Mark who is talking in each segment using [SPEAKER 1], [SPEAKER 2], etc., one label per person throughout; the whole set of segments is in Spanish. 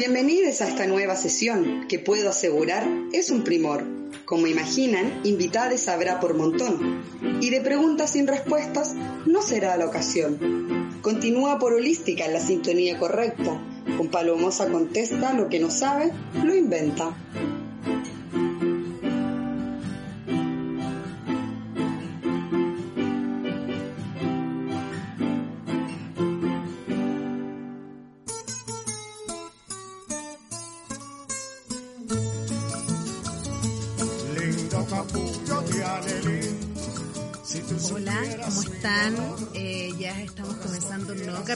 [SPEAKER 1] Bienvenidos a esta nueva sesión que puedo asegurar es un primor. Como imaginan, invitados habrá por montón. Y de preguntas sin respuestas no será la ocasión. Continúa por holística en la sintonía correcta. Con Palomosa contesta lo que no sabe, lo inventa.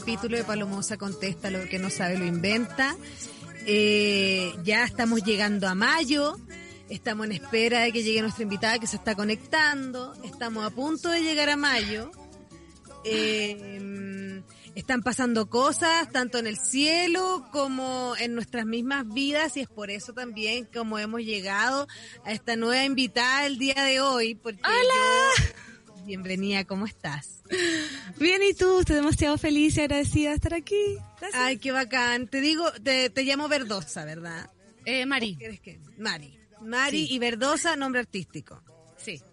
[SPEAKER 2] Capítulo de Palomosa Contesta, lo que no sabe lo inventa. Eh, ya estamos llegando a mayo, estamos en espera de que llegue nuestra invitada que se está conectando, estamos a punto de llegar a mayo. Eh, están pasando cosas tanto en el cielo como en nuestras mismas vidas y es por eso también como hemos llegado a esta nueva invitada el día de hoy. Porque
[SPEAKER 3] ¡Hola!
[SPEAKER 2] yo- bienvenida, ¿cómo estás?
[SPEAKER 3] Bien, ¿y tú? Estoy demasiado feliz y agradecida de estar aquí. Gracias.
[SPEAKER 2] Ay, qué bacán. Te digo, te, te llamo Verdosa, ¿verdad?
[SPEAKER 3] Eh, Mari.
[SPEAKER 2] ¿Quieres que? Mari. Mari
[SPEAKER 3] Sí.
[SPEAKER 2] y Verdosa, nombre artístico.
[SPEAKER 3] Sí. Sí,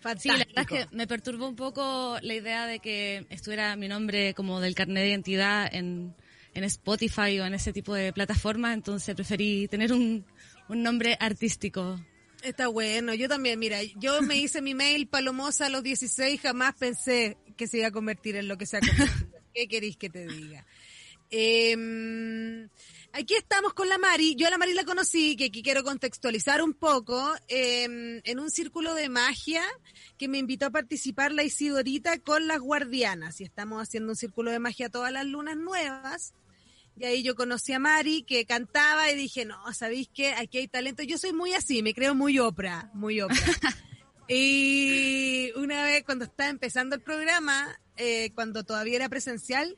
[SPEAKER 2] Fantástico.
[SPEAKER 3] la verdad es que me perturbó un poco la idea de que estuviera mi nombre como del carnet de identidad en, en Spotify o en ese tipo de plataformas, entonces preferí tener un, un nombre artístico.
[SPEAKER 2] Está bueno, yo también, mira, yo me hice mi mail palomosa a los 16, jamás pensé que se iba a convertir en lo que se ha convertido. ¿Qué queréis que te diga? Eh, aquí estamos con la Mari, yo a la Mari la conocí, que aquí quiero contextualizar un poco, eh, en un círculo de magia que me invitó a participar la Isidorita con las guardianas, y estamos haciendo un círculo de magia todas las lunas nuevas. Y ahí yo conocí a Mari, que cantaba y dije, no, ¿sabéis qué? Aquí hay talento. Yo soy muy así, me creo muy Oprah, muy Oprah. y una vez cuando estaba empezando el programa, eh, cuando todavía era presencial,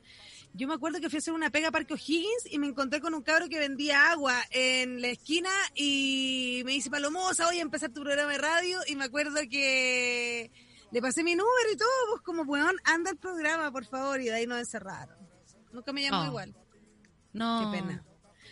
[SPEAKER 2] yo me acuerdo que fui a hacer una pega a Parque O'Higgins y me encontré con un cabro que vendía agua en la esquina y me dice, Palomosa, voy a empezar tu programa de radio y me acuerdo que le pasé mi número y todo, pues como, weón, anda el programa, por favor, y de ahí nos encerraron. Nunca me llamó
[SPEAKER 3] Oh.
[SPEAKER 2] igual.
[SPEAKER 3] No.
[SPEAKER 2] Qué pena.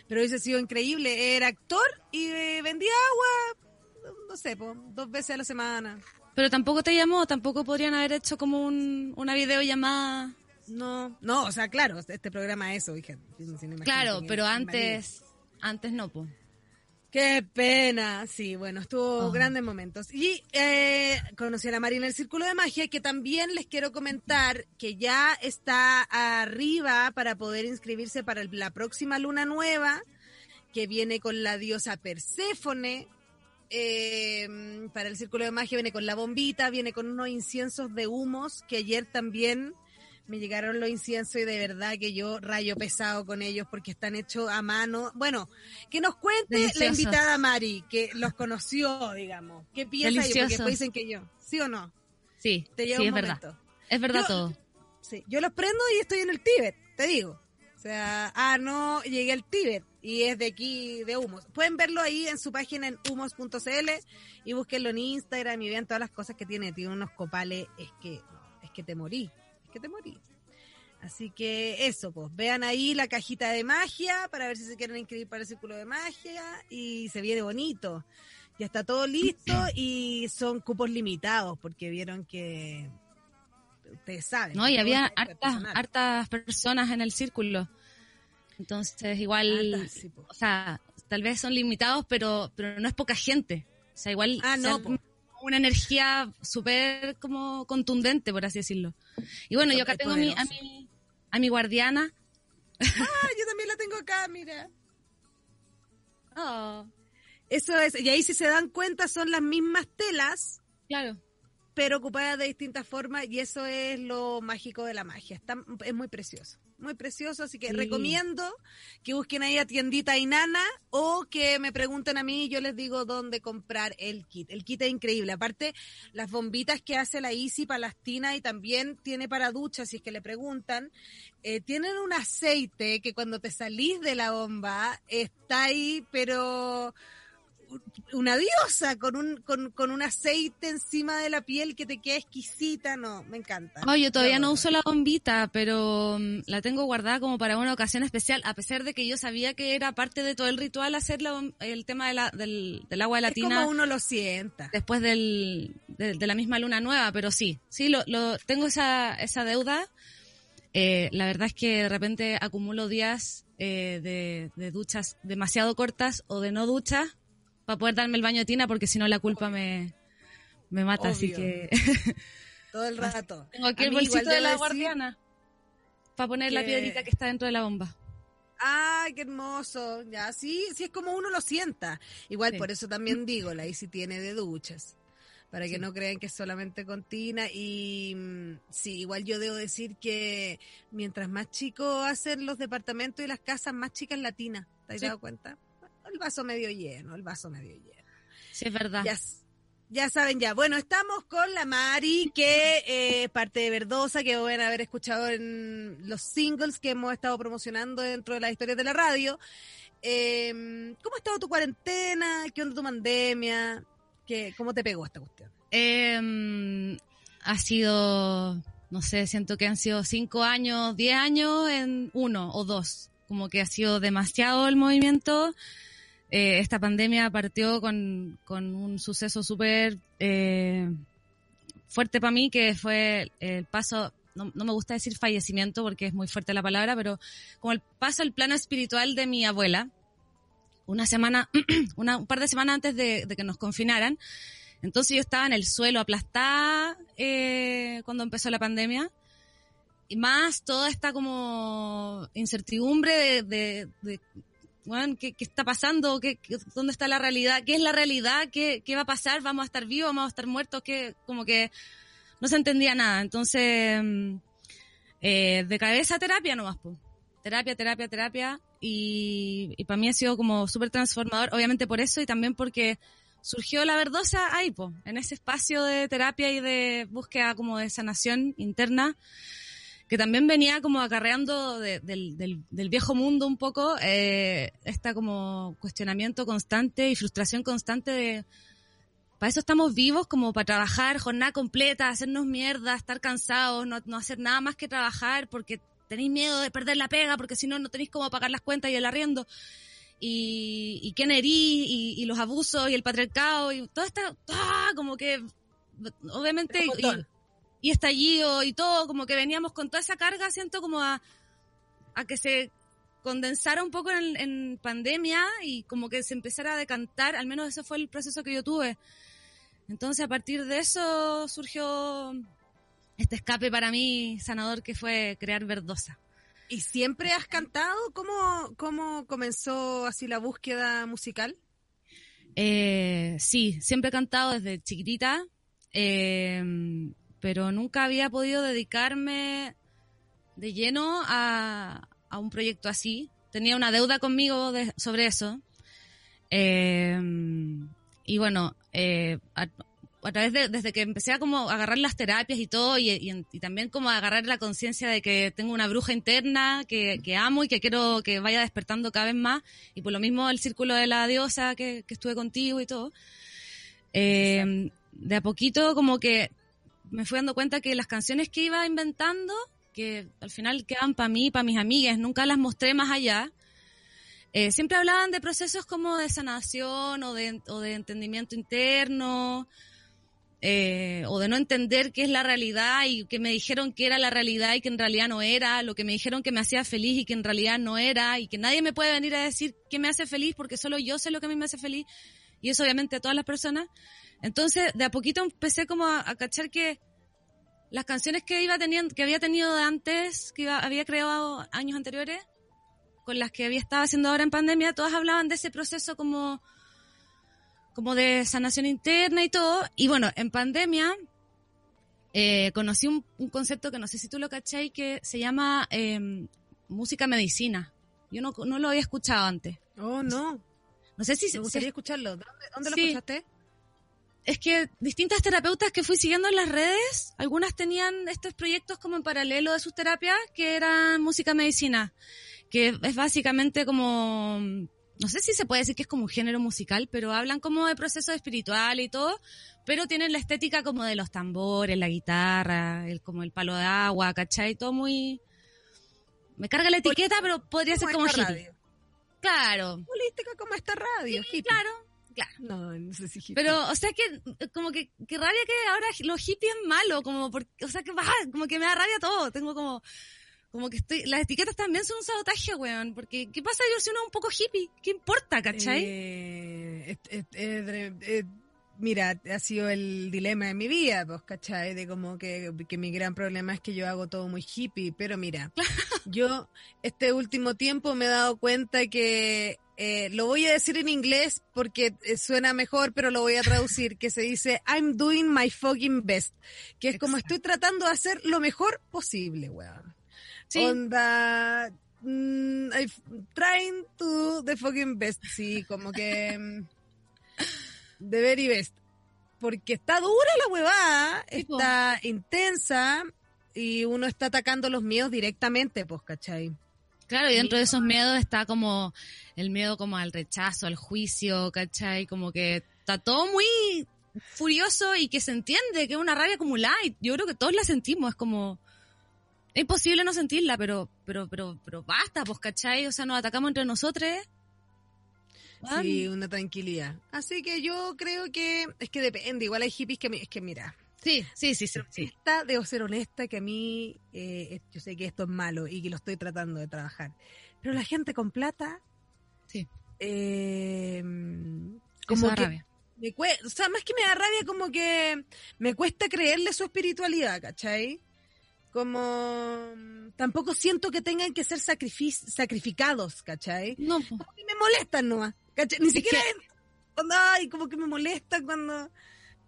[SPEAKER 2] Pero hubiese sido increíble. Era actor y eh, vendía agua, no sé, po, dos veces a la semana.
[SPEAKER 3] Pero tampoco te llamó, tampoco podrían haber hecho como un, una videollamada.
[SPEAKER 2] No, no, o sea, claro, este programa es eso, hija. Si no,
[SPEAKER 3] Claro, pero antes, antes no, po.
[SPEAKER 2] Qué pena, sí, bueno, estuvo
[SPEAKER 3] Oh.
[SPEAKER 2] grandes momentos. Y eh, conocí a la Mari en el Círculo de Magia, que también les quiero comentar que ya está arriba para poder inscribirse para el- la próxima luna nueva, que viene con la diosa Perséfone. eh, para el Círculo de Magia viene con la bombita, viene con unos inciensos de humos, que ayer también me llegaron los inciensos y de verdad que yo rayo pesado con ellos porque están hechos a mano. Bueno, que nos cuente la
[SPEAKER 3] Delicioso.
[SPEAKER 2] invitada Mari, que los conoció, digamos. ¿Qué piensa ella? Porque
[SPEAKER 3] Delicioso.
[SPEAKER 2] después dicen que yo. ¿Sí o no?
[SPEAKER 3] Sí,
[SPEAKER 2] Te
[SPEAKER 3] sí,
[SPEAKER 2] un
[SPEAKER 3] es verdad. Es verdad
[SPEAKER 2] Yo-
[SPEAKER 3] todo.
[SPEAKER 2] Sí, yo los prendo y estoy en el Tíbet, te digo. O sea, ah, no, llegué al Tíbet y es de aquí, de Humos. Pueden verlo ahí en su página en humos.cl y búsquenlo en Instagram y vean todas las cosas que tiene. Tiene unos copales, es que, es que te morí, que te morí. Así que eso, pues, vean ahí la cajita de magia para ver si se quieren inscribir para el círculo de magia y se viene bonito. Ya está todo listo y son cupos limitados porque vieron que ustedes saben.
[SPEAKER 3] No, y había hartas, personas en el círculo. Entonces, igual,
[SPEAKER 2] Hartas, sí, po.
[SPEAKER 3] o sea, tal vez son limitados, pero, pero no es poca gente. O sea, igual
[SPEAKER 2] Ah, no,
[SPEAKER 3] una energía súper como contundente, por así decirlo. Y bueno, yo acá tengo a mi, a mi, a mi guardiana.
[SPEAKER 2] Ah, yo también la tengo acá, mira.
[SPEAKER 3] Oh,
[SPEAKER 2] Eso es, y ahí si se dan cuenta son las mismas telas,
[SPEAKER 3] claro.
[SPEAKER 2] pero ocupadas de distintas formas y eso es lo mágico de la magia. Está, es muy precioso, muy precioso, así que
[SPEAKER 3] Sí.
[SPEAKER 2] recomiendo que busquen ahí a tiendita Inana o que me pregunten a mí y yo les digo dónde comprar el kit. El kit es increíble, aparte las bombitas que hace la Easy para las tinas y también tiene para duchas si es que le preguntan, eh, tienen un aceite que cuando te salís de la bomba está ahí, pero una diosa con un, con, con, un aceite encima de la piel que te queda exquisita, no, me encanta.
[SPEAKER 3] Oh, yo todavía no uso la bombita, pero mm, la tengo guardada como para una ocasión especial, a pesar de que yo sabía que era parte de todo el ritual hacer el tema de la, del, del, agua de la tina.
[SPEAKER 2] Es como uno lo sienta.
[SPEAKER 3] Después del, de, la misma luna nueva, pero sí, sí, lo, lo tengo esa, esa deuda. Eh, la verdad es que de repente acumulo días eh, de, de duchas demasiado cortas o de no duchas para poder darme el baño de tina porque si no la culpa me, me mata, así que...
[SPEAKER 2] Todo el rato.
[SPEAKER 3] Tengo aquí el bolsito de la guardiana para poner la piedrita que está dentro de la bomba.
[SPEAKER 2] ¡Ay, qué hermoso! Ya, sí, sí es como uno lo sienta. Igual por eso también digo, la Isi tiene de duchas. Para que no crean que es solamente con tina. Y mm, sí, igual yo debo decir que mientras más chico hacen los departamentos y las casas, más chicas la tina. ¿Te has dado cuenta? El vaso medio lleno, el vaso medio lleno.
[SPEAKER 3] Sí, es verdad.
[SPEAKER 2] Ya, saben ya. Bueno, estamos con la Mari, que eh, parte de Verdosa, que a haber escuchado en los singles que hemos estado promocionando dentro de la historia de la radio. Em, ¿Cómo ha estado tu cuarentena? ¿Qué onda tu pandemia? ¿Qué, ¿Cómo te pegó esta cuestión?
[SPEAKER 3] Eh, ha sido, no sé, siento que han sido cinco años, diez años en uno o dos. Como que ha sido demasiado el movimiento. Eh, esta pandemia partió con, con un suceso súper eh, fuerte para mí, que fue el paso, no, no, me gusta decir fallecimiento porque es muy fuerte la palabra, pero como el paso al plano espiritual de mi abuela, una semana, una, un par de semanas antes de, que nos confinaran. Entonces yo estaba en el suelo aplastada eh, cuando empezó la pandemia. Y más toda esta como incertidumbre de bueno, ¿qué, ¿qué, está pasando? ¿Qué, dónde está la realidad? ¿Qué es la realidad? ¿Qué, ¿Qué, va a pasar? ¿Vamos a estar vivos? ¿Vamos a estar muertos? que Como que no se entendía nada. Entonces, mm, eh, de cabeza terapia nomás, pues. Terapia, terapia, terapia. Y, y para mí ha sido como súper transformador, obviamente por eso y también porque surgió la verdosa ahí, pues, en ese espacio de terapia y de búsqueda como de sanación interna que también venía como acarreando de, del, del, del, viejo mundo un poco, eh, esta como cuestionamiento constante y frustración constante de, para eso estamos vivos, como para trabajar jornada completa, hacernos mierda, estar cansados, no, no hacer nada más que trabajar porque tenéis miedo de perder la pega, porque si no, no tenéis cómo pagar las cuentas y el arriendo. Y, y quién herí, y, y los abusos, y el patriarcado, y todo está, ¡ah! como que, obviamente, y, y estallido y todo, como que veníamos con toda esa carga, siento como a, a que se condensara un poco en, en, pandemia y como que se empezara a decantar, al menos ese fue el proceso que yo tuve. Entonces a partir de eso surgió este escape para mí sanador que fue crear Verdosa.
[SPEAKER 2] ¿Y siempre has cantado? ¿Cómo, cómo comenzó así la búsqueda musical?
[SPEAKER 3] Eh, sí, siempre he cantado desde chiquitita. Eh, pero nunca había podido dedicarme de lleno a, a un proyecto así. Tenía una deuda conmigo sobre eso. Eh, y bueno, eh, a, través de, desde que empecé a como agarrar las terapias y todo, y, y, también como agarrar la conciencia de que tengo una bruja interna que, que, amo y que quiero que vaya despertando cada vez más, y por lo mismo el círculo de la diosa que, que estuve contigo y todo, eh, de a poquito como que me fui dando cuenta que las canciones que iba inventando, que al final quedaban para mí, para mis amigas, nunca las mostré más allá, eh, siempre hablaban de procesos como de sanación o de, o de entendimiento interno, eh, o de no entender qué es la realidad y que me dijeron que era la realidad y que en realidad no era, lo que me dijeron que me hacía feliz y que en realidad no era, y que nadie me puede venir a decir qué me hace feliz porque solo yo sé lo que a mí me hace feliz, y eso obviamente a todas las personas. Entonces, de a poquito empecé como a, a cachar que las canciones que iba teniendo, que había tenido antes, que iba, había creado años anteriores, con las que había estado haciendo ahora en pandemia, todas hablaban de ese proceso como, como de sanación interna y todo. Y bueno, en pandemia, eh, conocí un, un, concepto que no sé si tú lo cacháis, que se llama eh, música medicina. Yo no, no lo había escuchado antes.
[SPEAKER 2] Oh, no.
[SPEAKER 3] No sé si...
[SPEAKER 2] Me gustaría
[SPEAKER 3] si,
[SPEAKER 2] escucharlo. ¿Dónde, dónde sí. lo escuchaste?
[SPEAKER 3] Es que distintas terapeutas que fui siguiendo en las redes, algunas tenían estos proyectos como en paralelo de sus terapias, que eran música medicina, que es básicamente como no sé si se puede decir que es como un género musical, pero hablan como de procesos espirituales y todo, pero tienen la estética como de los tambores, la guitarra, el, como el palo de agua, ¿cachai? Todo muy... Me carga la etiqueta, pero podría ser como hippie.
[SPEAKER 2] Radio.
[SPEAKER 3] Claro.
[SPEAKER 2] Holística como esta radio,
[SPEAKER 3] Sí, claro, claro.
[SPEAKER 2] No, no sé si hippie.
[SPEAKER 3] Pero, o sea que, eh, como que, que rabia que ahora los hippies es malo, como porque, o sea que, bah, como que me da rabia todo, tengo como, como que estoy, las etiquetas también son un sabotaje, weón, porque, ¿qué pasa yo si uno es un poco hippie? ¿Qué importa, cachai?
[SPEAKER 2] Eh, dre- eh, mira, ha sido el dilema de mi vida, pues, ¿cachai? De como que, que mi gran problema es que yo hago todo muy hippie, pero mira, yo este último tiempo me he dado cuenta que eh, lo voy a decir en inglés porque eh, suena mejor, pero lo voy a traducir, que se dice I'm doing my fucking best, que es como estoy tratando de hacer lo mejor posible, weón.
[SPEAKER 3] Sí.
[SPEAKER 2] Onda. mm, I'm trying to do the fucking best. Sí, como que. mm, The very best. Porque está dura la huevada, está intensa y uno está atacando los miedos directamente, pues, ¿cachai?
[SPEAKER 3] Claro, y dentro de esos miedos está como el miedo como al rechazo, al juicio, ¿cachai? Como que está todo muy furioso y que se entiende que es una rabia acumulada y yo creo que todos la sentimos, es como... Es imposible no sentirla, pero, pero, pero, pero basta, pues, ¿cachai? O sea, nos atacamos entre nosotros.
[SPEAKER 2] Sí, una tranquilidad. Así que yo creo que es que depende. Igual hay hippies que, es que mira,
[SPEAKER 3] sí, sí, sí, sí, sí.
[SPEAKER 2] esta, debo ser honesta que a mí, eh, yo sé que esto es malo y que lo estoy tratando de trabajar. Pero la gente con plata,
[SPEAKER 3] Sí.
[SPEAKER 2] eh, como que
[SPEAKER 3] rabia.
[SPEAKER 2] me o sea, más que me da rabia, como que me cuesta creerle su espiritualidad, ¿cachai? Como tampoco siento que tengan que ser sacrific- sacrificados, ¿cachai?
[SPEAKER 3] No.
[SPEAKER 2] Como que me molestan nomás, ¿cachai? Ni siquiera
[SPEAKER 3] que-
[SPEAKER 2] cuando, ay, como que me molestan cuando...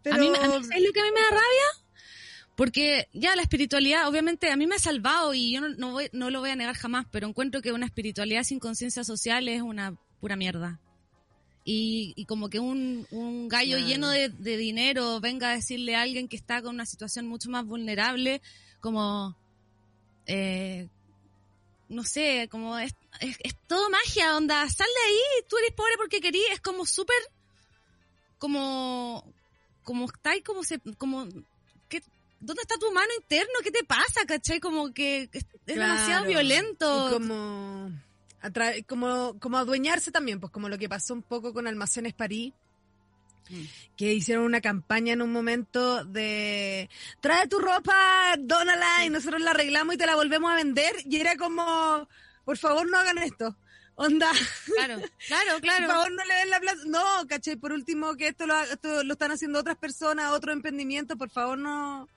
[SPEAKER 2] Pero,
[SPEAKER 3] A mí, a mí, ¿sabes lo que a mí me da rabia? Porque ya la espiritualidad, obviamente, a mí me ha salvado y yo no, no, voy- no lo voy a negar jamás, pero encuentro que una espiritualidad sin conciencia social es una pura mierda. Y, y como que un, un gallo lleno de, de dinero venga a decirle a alguien que está con una situación mucho más vulnerable, como, eh, no sé, como es, es, es todo magia, onda, sal de ahí, tú eres pobre porque querías, es como súper, como, como está ahí, como se, como, ¿qué, ¿dónde está tu mano interno? ¿Qué te pasa, cachai? Como que es, demasiado violento.
[SPEAKER 2] Y como, como, como adueñarse también, pues como lo que pasó un poco con Almacenes París,
[SPEAKER 3] Mm.
[SPEAKER 2] que hicieron una campaña en un momento de trae tu ropa, dónala y nosotros la arreglamos y te la volvemos a vender y era como, por favor no hagan esto. Onda,
[SPEAKER 3] Claro, claro, claro.
[SPEAKER 2] por favor no le den la plata. No, caché, por último que esto lo, esto lo están haciendo otras personas, otro emprendimiento, por favor no.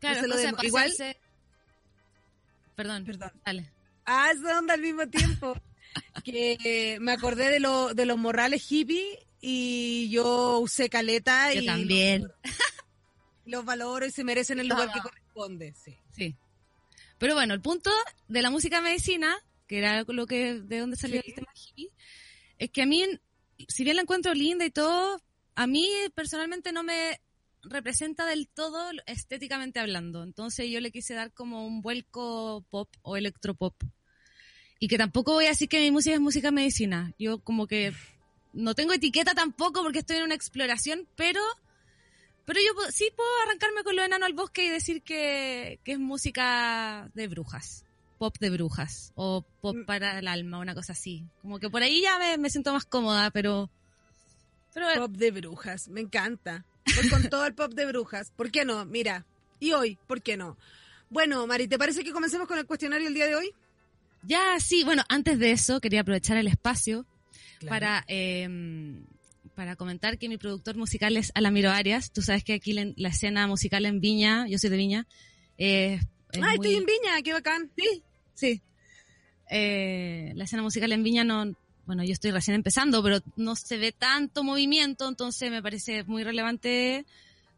[SPEAKER 3] Claro,
[SPEAKER 2] se lo demos. Igual-
[SPEAKER 3] Perdón,
[SPEAKER 2] Perdón.
[SPEAKER 3] dale.
[SPEAKER 2] Ah, esa onda al mismo tiempo. que eh, me acordé de, lo, de los morrales hippie y yo usé caleta
[SPEAKER 3] Yo
[SPEAKER 2] y
[SPEAKER 3] también.
[SPEAKER 2] Los, los valoro y se merecen el lugar
[SPEAKER 3] No.
[SPEAKER 2] que corresponde. Sí.
[SPEAKER 3] Sí. Pero bueno, el punto de la música medicina, que era lo que de donde salió
[SPEAKER 2] Sí.
[SPEAKER 3] el tema hippie, es que a mí, si bien la encuentro linda y todo, a mí personalmente no me representa del todo estéticamente hablando. Entonces yo le quise dar como un vuelco pop o electropop. Y que tampoco voy a decir que mi música es música medicina. Yo como que no tengo etiqueta tampoco porque estoy en una exploración, pero pero yo sí puedo arrancarme con lo enano al bosque y decir que, que es música de brujas, pop de brujas, o pop
[SPEAKER 2] Mm.
[SPEAKER 3] para el alma, una cosa así. Como que por ahí ya me, me siento más cómoda, pero... pero
[SPEAKER 2] Pop de brujas, me encanta. Voy con todo el pop de brujas. ¿Por qué no? Mira, y hoy, ¿por qué no? Bueno, Mari, ¿te parece que comencemos con el cuestionario el día de hoy?
[SPEAKER 3] ya sí, bueno, antes de eso quería aprovechar el espacio
[SPEAKER 2] Claro.
[SPEAKER 3] para... eh, para comentar que mi productor musical es Alamiro Arias. Tú sabes que aquí la, la escena musical en Viña, yo soy de Viña, eh, es
[SPEAKER 2] Ay,
[SPEAKER 3] muy-
[SPEAKER 2] estoy en Viña, qué bacán.
[SPEAKER 3] Sí, sí. Eh, la escena musical en Viña no, bueno, yo estoy recién empezando, pero no se ve tanto movimiento, entonces me parece muy relevante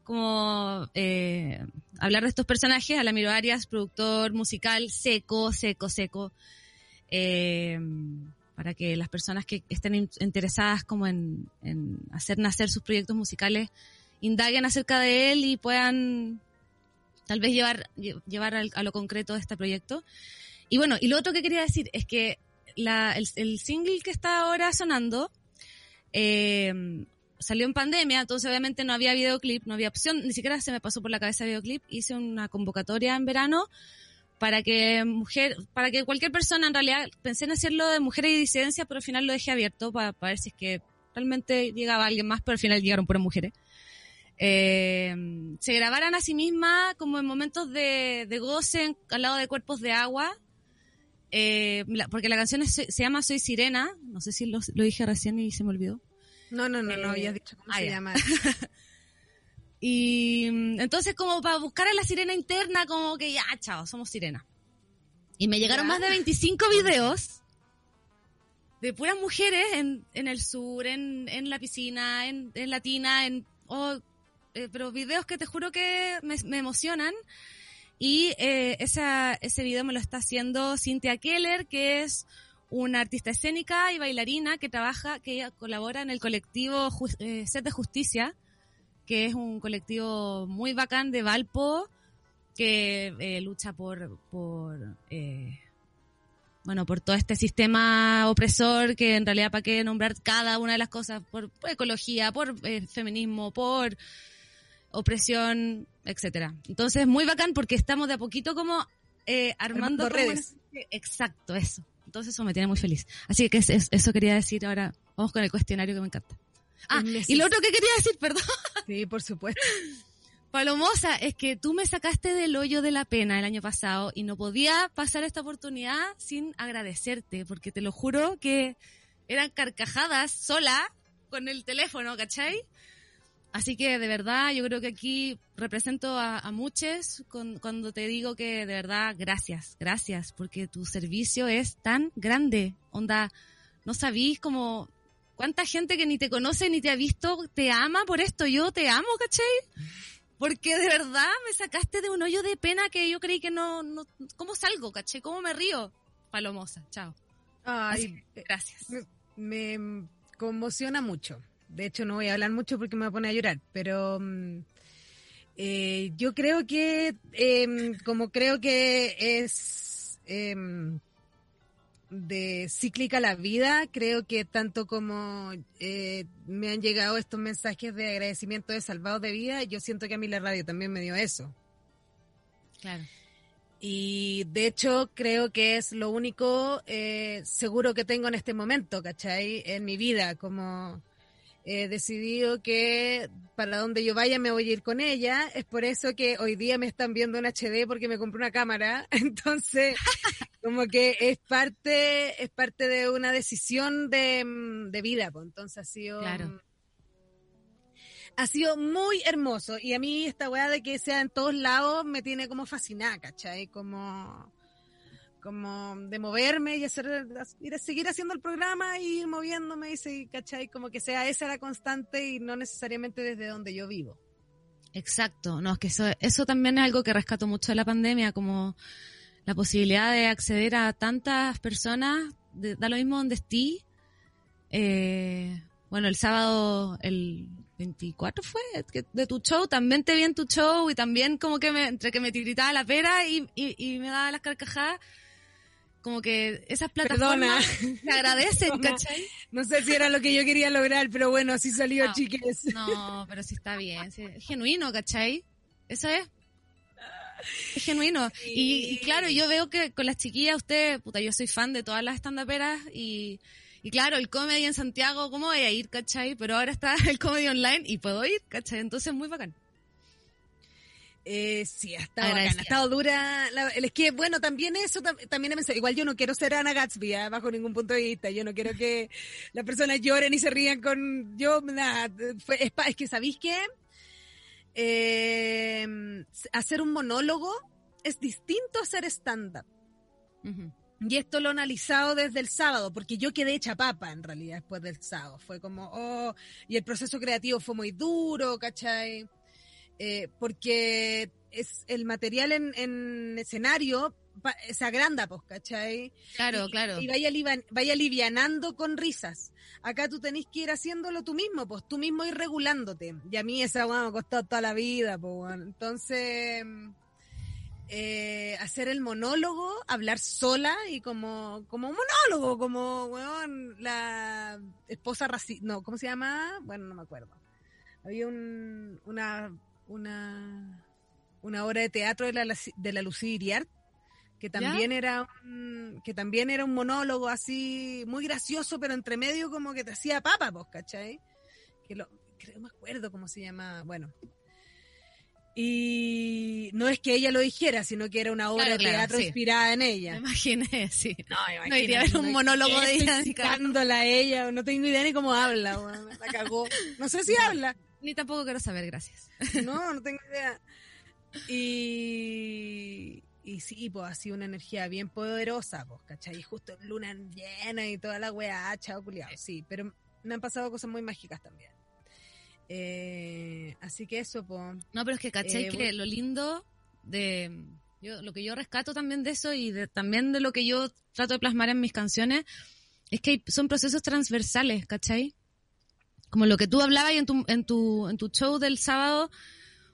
[SPEAKER 3] como eh, hablar de estos personajes. Alamiro Arias, productor musical seco, seco, seco. Eh, para que las personas que estén in- interesadas como en, en hacer nacer sus proyectos musicales indaguen acerca de él y puedan tal vez llevar, lle- llevar a lo concreto este proyecto. Y bueno, y lo otro que quería decir es que la, el, single que está ahora sonando eh, salió en pandemia, entonces obviamente no había videoclip, no había opción, ni siquiera se me pasó por la cabeza videoclip. Hice una convocatoria en verano para que mujer, para que cualquier persona en realidad pensé en hacerlo de mujeres y disidencia, pero al final lo dejé abierto para, ver si es que realmente llegaba alguien más, pero al final llegaron puras mujeres. Eh, se grabaran a sí mismas como en momentos de, goce al lado de cuerpos de agua, eh, la- porque la canción es- se llama Soy Sirena, no sé si lo, lo dije recién y se me olvidó.
[SPEAKER 2] No, no, no, no
[SPEAKER 3] Eh,
[SPEAKER 2] habías dicho cómo
[SPEAKER 3] ah,
[SPEAKER 2] se
[SPEAKER 3] ya.
[SPEAKER 2] llama.
[SPEAKER 3] Y mm, entonces como para buscar a la sirena interna, como que ya, chao, somos sirena. Y me llegaron
[SPEAKER 2] Ya.
[SPEAKER 3] más de 25 videos de puras mujeres en, en el sur, en, en la piscina, en, en Latina, en, oh, eh, pero videos que te juro que me, me emocionan. Y eh, ese video me lo está haciendo Cynthia Keller, que es una artista escénica y bailarina que trabaja, que colabora en el colectivo eh, Set de Justicia, que es un colectivo muy bacán de Valpo, que eh, lucha por, por eh, bueno, por todo este sistema opresor que en realidad para qué nombrar cada una de las cosas, por, por ecología, por eh, feminismo, por opresión, etcétera. Entonces, muy bacán porque estamos de a poquito como eh, armando
[SPEAKER 2] Armando
[SPEAKER 3] como una
[SPEAKER 2] redes.
[SPEAKER 3] Exacto, eso. Entonces eso me tiene muy feliz. Así que es- es- eso quería decir ahora. Vamos con el cuestionario que me encanta. Ah, y lo otro que quería decir, perdón.
[SPEAKER 2] Sí, por supuesto.
[SPEAKER 3] Palomosa, es que tú me sacaste del hoyo de la pena el año pasado y no podía pasar esta oportunidad sin agradecerte, porque te lo juro que eran carcajadas sola con el teléfono, ¿cachai? Así que de verdad yo creo que aquí represento a, a muchos con- cuando te digo que de verdad gracias, gracias, porque tu servicio es tan grande. Onda, no sabís como cuánta gente que ni te conoce ni te ha visto te ama por esto. Yo te amo, ¿cachai? Porque de verdad me sacaste de un hoyo de pena que yo creí que no, no ¿cómo salgo, caché? ¿Cómo me río? Palomosa, chao. Así
[SPEAKER 2] Ay,
[SPEAKER 3] que, gracias.
[SPEAKER 2] me, me conmociona mucho. De hecho, no voy a hablar mucho porque me va a poner a llorar, pero mm, eh, yo creo que, em, como creo que es em, de cíclica la vida, creo que tanto como eh, me han llegado estos mensajes de agradecimiento de salvados de vida, yo siento que a mí la radio también me dio eso.
[SPEAKER 3] Claro.
[SPEAKER 2] Y de hecho creo que es lo único eh, seguro que tengo en este momento, ¿cachai? En mi vida, como he decidido que para donde yo vaya me voy a ir con ella. Es por eso que hoy día me están viendo en HD porque me compré una cámara. Entonces, como que es parte, es parte de una decisión de, de vida, pues. Entonces ha sido...
[SPEAKER 3] Claro.
[SPEAKER 2] Ha sido muy hermoso y a mí esta weá de que sea en todos lados me tiene como fascinada, ¿cachai? Como, como de moverme y hacer, seguir haciendo el programa y ir moviéndome y seguir, ¿cachai? Como que sea esa la constante y no necesariamente desde donde yo vivo.
[SPEAKER 3] Exacto, no, es que eso, eso también es algo que rescato mucho de la pandemia, como la posibilidad de acceder a tantas personas, de- da lo mismo donde esté. Eh, bueno, el sábado, el 24 fue, de tu show, también te vi en tu show y también como que me, entre que me gritaba la pera y, y me daba las carcajadas, como que esas plataformas me agradecen,
[SPEAKER 2] Perdona.
[SPEAKER 3] ¿cachai?
[SPEAKER 2] No sé si era lo que yo quería lograr, pero bueno, así salió,
[SPEAKER 3] No.
[SPEAKER 2] chiques.
[SPEAKER 3] No, pero sí está bien. sí, es genuino, ¿cachai? Eso es. Es genuino. Y, y claro, yo veo que con las chiquillas, usted, puta, yo soy fan de todas las estandaperas y, y claro, el comedy en Santiago, ¿cómo voy a ir, cachai? Pero ahora está el comedy online y puedo ir, cachai? Entonces, muy bacán.
[SPEAKER 2] Eh, sí, ha estado, ha estado dura. La, es que, bueno, también eso, tam- también he pensado, igual yo no quiero ser Ana Gatsby, ah, bajo ningún punto de vista. Yo no quiero que las personas lloren y se rían con yo, nada. es, es que, ¿sabéis qué? Eh, hacer un monólogo es distinto a hacer stand-up. Y esto lo he analizado desde el sábado, porque yo quedé hecha papa en realidad después del sábado. Fue como, oh, y el proceso creativo fue muy duro, ¿cachai? Eh, porque es el material en, en escenario pa- se agranda, pues, ¿cachai?
[SPEAKER 3] Claro,
[SPEAKER 2] y,
[SPEAKER 3] claro.
[SPEAKER 2] Y vaya, alivian- vaya alivianando con risas. Acá tú tenés que ir haciéndolo tú mismo, pues tú mismo ir regulándote. Y a mí esa weá me ha costado toda la vida, pues. weón. Entonces, eh, hacer el monólogo, hablar sola y como, como un monólogo, como, weón, la esposa racista, no, ¿cómo se llama? Bueno, no me acuerdo. Había un, una, una, una obra de teatro de la, de la Lucía Iriart, que también era un, que también era un monólogo así muy gracioso, pero entre medio como que te hacía papa, pues, ¿cachai? Que lo, creo, me acuerdo cómo se llama, bueno. Y no es que ella lo dijera, sino que era una obra de teatro inspirada en ella.
[SPEAKER 3] Me imaginé, sí.
[SPEAKER 2] No, no iría a ver un monólogo de ella. a ella, no tengo idea ni cómo habla, la cagó. No sé si habla.
[SPEAKER 3] Ni tampoco quiero saber, gracias.
[SPEAKER 2] No, no tengo idea. Y, y sí, pues así una energía bien poderosa, pues, ¿cachai? Y justo luna llena y toda la weá, chao, culiado. Sí, pero me han pasado cosas muy mágicas también. Eh, así que eso, pues.
[SPEAKER 3] No, pero es que, ¿cachai? Eh, que lo lindo de. Yo, lo que yo rescato también de eso y de, también de lo que yo trato de plasmar en mis canciones es que son procesos transversales, ¿cachai? Como lo que tú hablabas en tu, en tu, en tu show del sábado,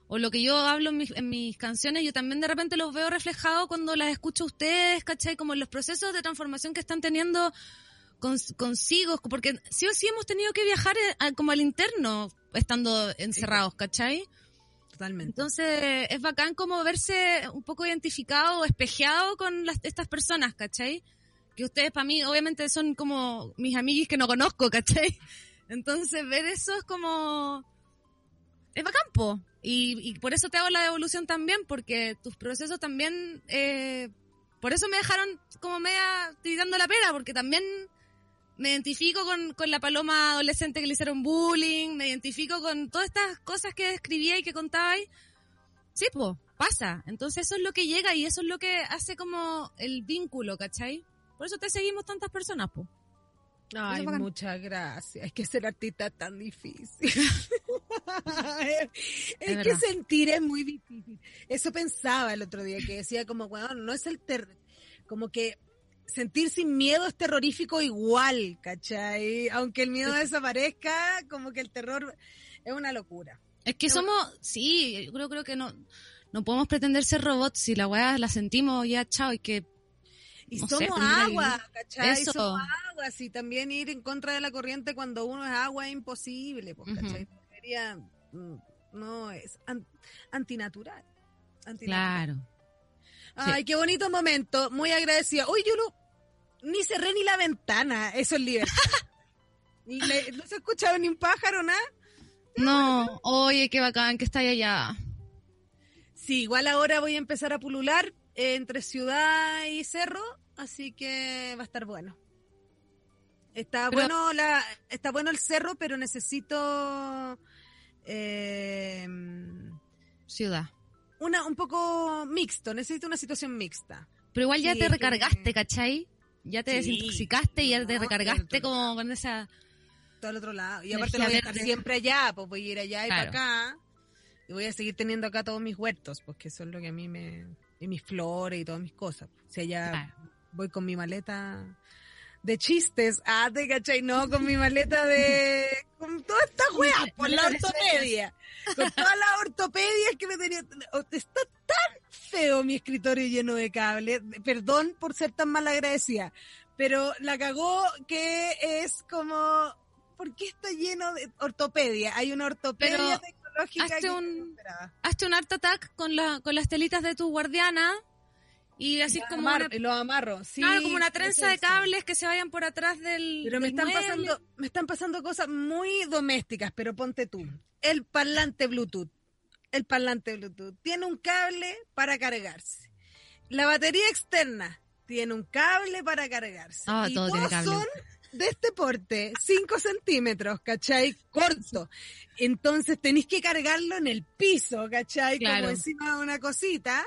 [SPEAKER 3] o lo que yo hablo en mis, canciones, yo también de repente los veo reflejados cuando las escucho a ustedes, ¿cachai? Como los procesos de transformación que están teniendo consigo, porque sí o sí hemos tenido que viajar eh, como al interno estando encerrados, ¿cachai?
[SPEAKER 2] Totalmente.
[SPEAKER 3] Entonces es bacán como verse un poco identificado o espejeado con las, estas personas, ¿cachai? Que ustedes para mí obviamente son como mis amiguis que no conozco, ¿cachai? Entonces ver eso es como... Es bacán, po. Y, por eso te hago la devolución también, porque tus procesos también, eh, por eso me dejaron como media tirando la pera, porque también me identifico con, con la paloma adolescente que le hicieron bullying, me identifico con todas estas cosas que describía y que contabais. Sí, pues, pasa. Entonces eso es lo que llega y eso es lo que hace como el vínculo, ¿cachai? Por eso te seguimos tantas personas, pues.
[SPEAKER 2] Ay, muchas gracias. Es que ser artista es tan difícil. es, que sentir es muy difícil. Eso pensaba el otro día, que decía como, bueno, no es el ter... Como que sentir sin miedo es terrorífico igual, ¿cachai? Aunque el miedo desaparezca, como que el terror es una locura.
[SPEAKER 3] Es que somos, sí, yo creo, creo que no, no podemos pretender ser robots si la weá la sentimos ya, chao, y que
[SPEAKER 2] y somos agua, ¿cachai? Somos agua, y también ir en contra de la corriente cuando uno es agua es imposible, pues, ¿cachai? Mm, no, es antinatural,
[SPEAKER 3] Claro.
[SPEAKER 2] Ay, qué bonito momento, muy agradecida. Uy, yo no, ni cerré ni la ventana, eso es libertad. ¿No se ha escuchado ni un pájaro, nada?
[SPEAKER 3] No, oye, qué bacán que está allá.
[SPEAKER 2] Sí, igual ahora voy a empezar a pulular, entre ciudad y cerro, así que va a estar bueno. Está bueno la, está bueno el cerro, pero necesito eh,
[SPEAKER 3] ciudad.
[SPEAKER 2] Una, un poco mixto, necesito una situación mixta.
[SPEAKER 3] Pero igual ya te recargaste, ¿cachai? Ya te desintoxicaste y ya te recargaste como con esa...
[SPEAKER 2] Todo el otro lado. Y aparte lo voy a estar siempre allá, pues voy a ir allá y para acá. Y voy a seguir teniendo acá todos mis huertos, porque eso es lo que a mí me, y mis flores y todas mis cosas. Si allá voy con mi maleta de chistes, ah, te cachai, no, con mi maleta de, con toda esta weá, por la ortopedia, con toda la ortopedia que me tenía, está tan feo mi escritorio lleno de cables, perdón por ser tan mal agradecida, pero la cagó que es como, ¿por qué está lleno de ortopedia? Hay una ortopedia
[SPEAKER 3] hazte un, hazte un art attack con, la, con las telitas de tu guardiana y así como
[SPEAKER 2] lo amarro, sí.
[SPEAKER 3] como una trenza de cables que se vayan por atrás del
[SPEAKER 2] Pero me están pasando me están pasando cosas muy domésticas, pero ponte tú. El parlante Bluetooth. El parlante Bluetooth tiene un cable para cargarse. La batería externa tiene un cable para cargarse.
[SPEAKER 3] Ah, y todo tiene cable.
[SPEAKER 2] son de este porte, 5 centímetros, ¿cachai? Corto. Entonces tenéis que cargarlo en el piso, ¿cachai? Como encima de una cosita.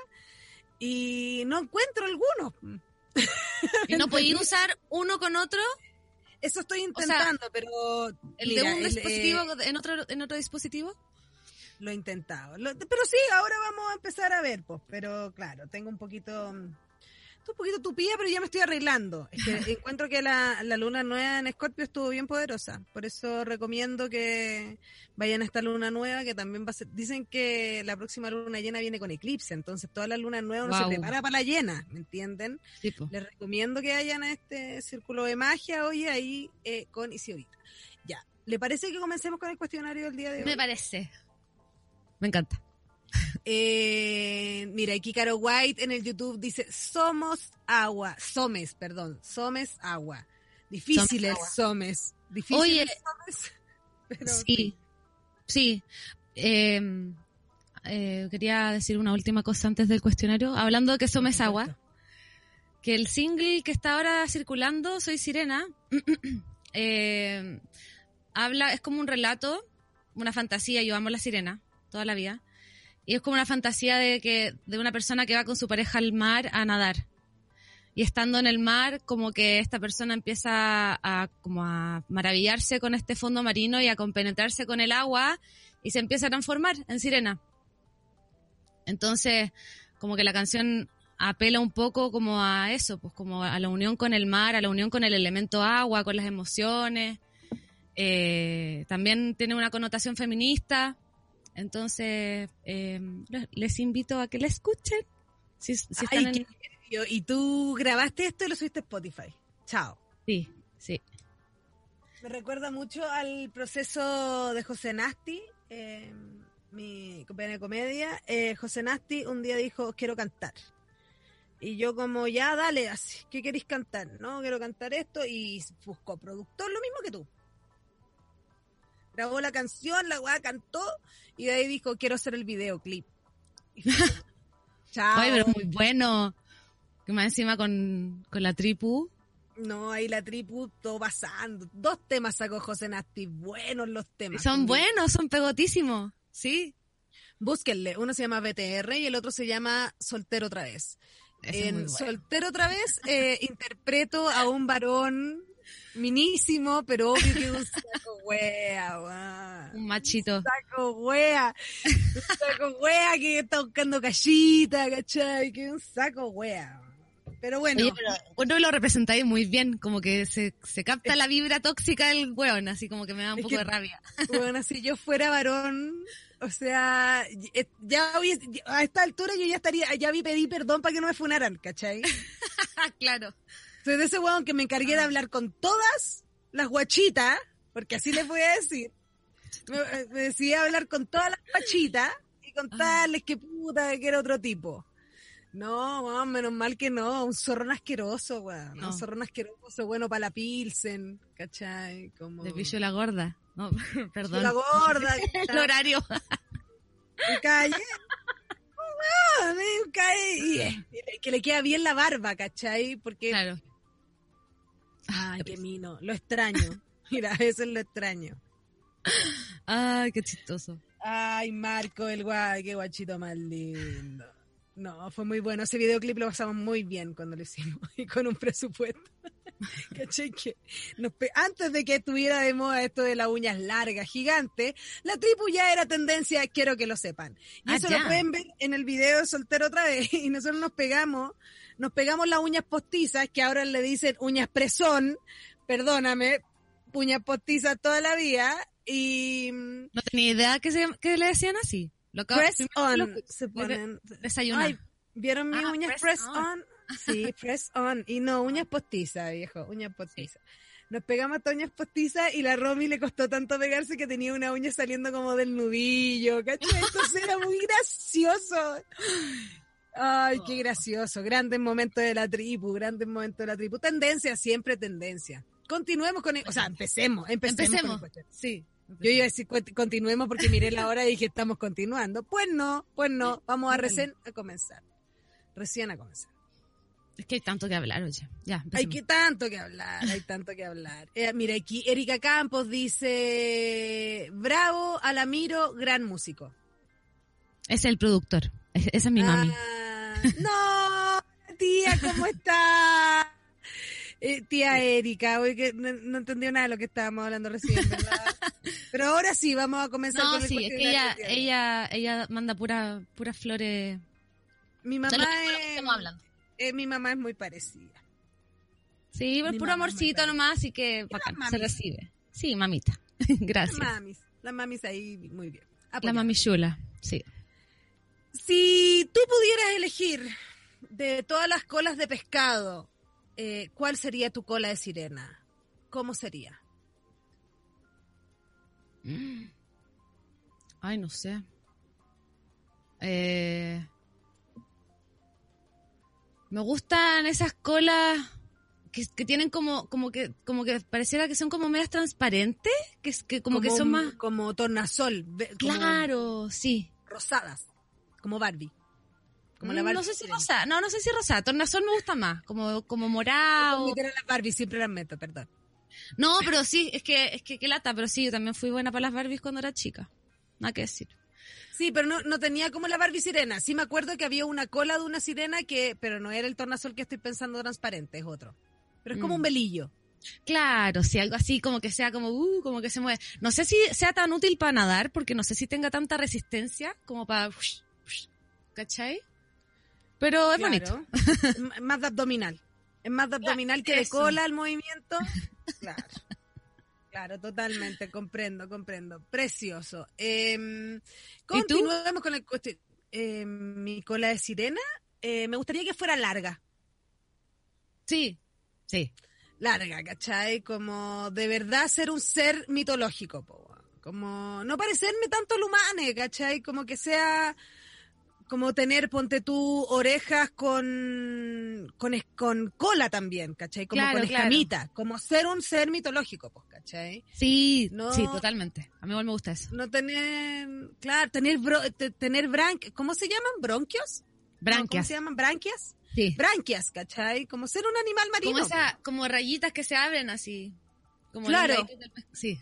[SPEAKER 2] Y no encuentro alguno.
[SPEAKER 3] ¿Y no podéis usar uno con otro?
[SPEAKER 2] Eso estoy intentando, pero...
[SPEAKER 3] ¿El de un dispositivo eh, en, otro, en otro dispositivo?
[SPEAKER 2] Lo he intentado. pero sí, ahora vamos a empezar a ver, pues. Pero claro, tengo un poquito estoy un poquito tupida, pero ya me estoy arreglando. Es que encuentro que la, la luna nueva en Escorpio estuvo bien poderosa. Por eso recomiendo que vayan a esta luna nueva, que también va a ser, dicen que la próxima luna llena viene con eclipse, entonces toda la luna nueva uno se prepara para la llena, ¿me entienden? Les recomiendo que vayan a este círculo de magia hoy ahí eh, con Isiodita. Ya, ¿le parece que comencemos con el cuestionario del día de hoy?
[SPEAKER 3] Me parece. Me encanta.
[SPEAKER 2] Eh, mira, aquí Caro White en el YouTube dice, somos agua, somes, perdón, somes agua. Difíciles somes. Difíciles
[SPEAKER 3] Oye,
[SPEAKER 2] somes. Pero
[SPEAKER 3] Sí, sí. Eh, eh, quería decir una última cosa antes del cuestionario. Hablando de que Somes Agua, que el single que está ahora circulando, Soy Sirena, eh, habla, es como un relato, una fantasía, yo amo la sirena toda la vida, y es como una fantasía de que de una persona que va con su pareja al mar a nadar. Y estando en el mar, como que esta persona empieza a, como a maravillarse con este fondo marino y a compenetrarse con el agua y se empieza a transformar en sirena. Entonces, como que la canción apela un poco como a eso, pues como a la unión con el mar, a la unión con el elemento agua, con las emociones. Eh, también tiene una connotación feminista. Entonces, eh, les- invito a que la escuchen. Si, si
[SPEAKER 2] Ay,
[SPEAKER 3] están en-
[SPEAKER 2] qué nervio. Y tú grabaste esto y lo subiste a Spotify. Chao.
[SPEAKER 3] Sí, sí.
[SPEAKER 2] Me recuerda mucho al proceso de José Nasti, eh, mi compañera de comedia. Eh, José Nasti un día dijo, quiero cantar. Y yo como, ya, dale, así, ¿qué queréis cantar? No, quiero cantar esto. Y buscó productor, lo mismo que tú. Grabó la canción, la weá cantó, y de ahí dijo, quiero hacer el videoclip. Chao.
[SPEAKER 3] Ay, pero muy bueno. Que más encima con, con la tripu.
[SPEAKER 2] No, ahí la tripu, todo pasando. Dos temas sacó José Nasti, buenos los temas.
[SPEAKER 3] Son buenos, son pegotísimos. Sí.
[SPEAKER 2] Búsquenle, uno se llama BTR y el otro se llama Soltero otra vez.
[SPEAKER 3] Ese
[SPEAKER 2] en
[SPEAKER 3] bueno.
[SPEAKER 2] Soltero otra vez eh, interpreto a un varón minísimo, pero obvio que es un saco wea, weón.
[SPEAKER 3] Un machito.
[SPEAKER 2] Un saco wea. Un saco wea que está buscando callita, ¿cachai? Que un saco wea. Pero bueno,
[SPEAKER 3] Oye, pero lo representáis muy bien, como que se, se capta la vibra tóxica del weón, así como que me da un poco
[SPEAKER 2] que-
[SPEAKER 3] de rabia.
[SPEAKER 2] bueno, si yo fuera varón, o sea, y- ya a esta altura yo ya estaría, ya vi pedí perdón para que no me funaran, ¿cachai?
[SPEAKER 3] claro.
[SPEAKER 2] Soy de ese weón que me encargué de hablar con todas las guachitas, porque así les voy a decir. Me, me decidí a hablar con todas las guachitas y contarles que puta, que era otro tipo. No, weón, menos mal que no, un zorrón asqueroso, weón.
[SPEAKER 3] No.
[SPEAKER 2] Un zorrón asqueroso, bueno para la pilsen, ¿cachai? Como...
[SPEAKER 3] De pillo la gorda. No, perdón.
[SPEAKER 2] La gorda,
[SPEAKER 3] El horario.
[SPEAKER 2] un calle. Un weón, un calle. Y, y que le queda bien la barba, ¿cachai? Porque
[SPEAKER 3] Claro.
[SPEAKER 2] Ay, qué mino. Lo extraño. Mira, eso es lo extraño.
[SPEAKER 3] Ay, qué chistoso.
[SPEAKER 2] Ay, Marco, el guay, qué guachito más lindo. No, fue muy bueno. Ese videoclip lo pasamos muy bien cuando lo hicimos y con un presupuesto. ¿Cachai? Que nos pe- antes de que estuviera de moda esto de las uñas largas, gigantes, la tripu ya era tendencia, quiero que lo sepan. Y
[SPEAKER 3] Ah,
[SPEAKER 2] eso
[SPEAKER 3] ya.
[SPEAKER 2] lo pueden ver en el video de Soltero otra vez. Y nosotros nos pegamos, nos pegamos las uñas postizas, que ahora le dicen uñas presón, perdóname, uñas postizas toda la vida. Y
[SPEAKER 3] No tenía idea que, se, que le decían así. Lo acabo-
[SPEAKER 2] press on
[SPEAKER 3] lo-
[SPEAKER 2] se ponen.
[SPEAKER 3] Desayunar.
[SPEAKER 2] Ay, ¿vieron mis
[SPEAKER 3] Ah,
[SPEAKER 2] uñas
[SPEAKER 3] press
[SPEAKER 2] press,
[SPEAKER 3] on.
[SPEAKER 2] on? Sí, press on. Y no, uñas postizas, viejo, uñas postizas. Nos pegamos a uñas postizas y la Romy le costó tanto pegarse que tenía una uña saliendo como del nudillo, ¿cachai? Entonces era muy gracioso. Ay, qué gracioso. Grandes momentos de la tribu, grandes momentos de la tribu. Tendencia, siempre tendencia. Continuemos con el, o sea, empecemos, empecemos. con el
[SPEAKER 3] Empecemos.
[SPEAKER 2] cuestión.
[SPEAKER 3] Sí.
[SPEAKER 2] Yo iba a decir "Cont- continuemos porque miré la hora y dije estamos continuando. Pues no, pues no, vamos a recién a comenzar. Recién a comenzar.
[SPEAKER 3] Es que hay tanto que hablar, oye. Ya,
[SPEAKER 2] Hay
[SPEAKER 3] empecemos.
[SPEAKER 2] que tanto que hablar, hay tanto que hablar. Eh, mira, aquí Erika Campos dice, bravo, Alamiro, gran músico.
[SPEAKER 3] Es el productor. Es- esa es mi mami.
[SPEAKER 2] Ah, no, tía, ¿cómo está? Eh, tía Erika, hoy que no, no entendió nada de lo que estábamos hablando recién, ¿verdad? Pero ahora sí, vamos a comenzar
[SPEAKER 3] No,
[SPEAKER 2] con el
[SPEAKER 3] sí, es que ella, ella, ella manda pura, puras flores.
[SPEAKER 2] Mi mamá
[SPEAKER 3] que- que
[SPEAKER 2] es,
[SPEAKER 3] estamos hablando.
[SPEAKER 2] eh, mi mamá es muy parecida.
[SPEAKER 3] Sí, es puro amorcito nomás, así que bacán, se recibe. Sí, mamita. Gracias.
[SPEAKER 2] Las mamis, las mamis ahí muy bien.
[SPEAKER 3] La mami chula, sí.
[SPEAKER 2] Si tú pudieras elegir de todas las colas de pescado, eh, ¿cuál sería tu cola de sirena? ¿Cómo sería?
[SPEAKER 3] Ay, no sé. Eh, me gustan esas colas que, tienen como, como que, como que pareciera que son como medias transparentes, que, que como, que son más.
[SPEAKER 2] Como tornasol.
[SPEAKER 3] Claro, sí.
[SPEAKER 2] Rosadas. Como Barbie.
[SPEAKER 3] Como la mm, No sé si rosa, no, no sé si rosa. Tornasol me gusta más, como, como morado.
[SPEAKER 2] Como las Barbie, siempre perdón.
[SPEAKER 3] No, pero sí, es que, es que qué lata, pero sí, yo también fui buena para las Barbies cuando era chica. Nada que decir.
[SPEAKER 2] Sí, pero no, no tenía como la Barbie sirena. Sí me acuerdo que había una cola de una sirena que, pero no era el tornasol que estoy pensando transparente, es otro. Pero es como un mm. velillo.
[SPEAKER 3] Claro, sí, algo así como que sea como, uh, como que se mueve. No sé si sea tan útil para nadar, porque no sé si tenga tanta resistencia como para, ¿cachai? Pero es bonito.
[SPEAKER 2] más de abdominal. Es más de abdominal que de cola el movimiento. Claro. Claro, totalmente, comprendo, comprendo. Precioso. Eh, continuemos con el cuestión. Eh, mi cola de sirena, eh, me gustaría que fuera larga.
[SPEAKER 3] Sí, sí.
[SPEAKER 2] Larga, ¿cachai? Como de verdad ser un ser mitológico, como no parecerme tanto al humano, ¿cachai? Como que sea como tener, ponte tú, orejas con, con, con cola también, ¿cachai? Como con escamita, como ser un ser mitológico, pues, ¿cachai?
[SPEAKER 3] Sí, sí, totalmente. A mí igual me gusta eso.
[SPEAKER 2] No tener, claro, tener, bro, tener branquias, ¿cómo se llaman? ¿Bronquios?
[SPEAKER 3] Branquias. ¿Cómo
[SPEAKER 2] se llaman? ¿Branquias?
[SPEAKER 3] Sí.
[SPEAKER 2] Branquias, ¿cachai? Como ser un animal marino.
[SPEAKER 3] Como, esa, como rayitas que se abren así. Como
[SPEAKER 2] claro.
[SPEAKER 3] Sí.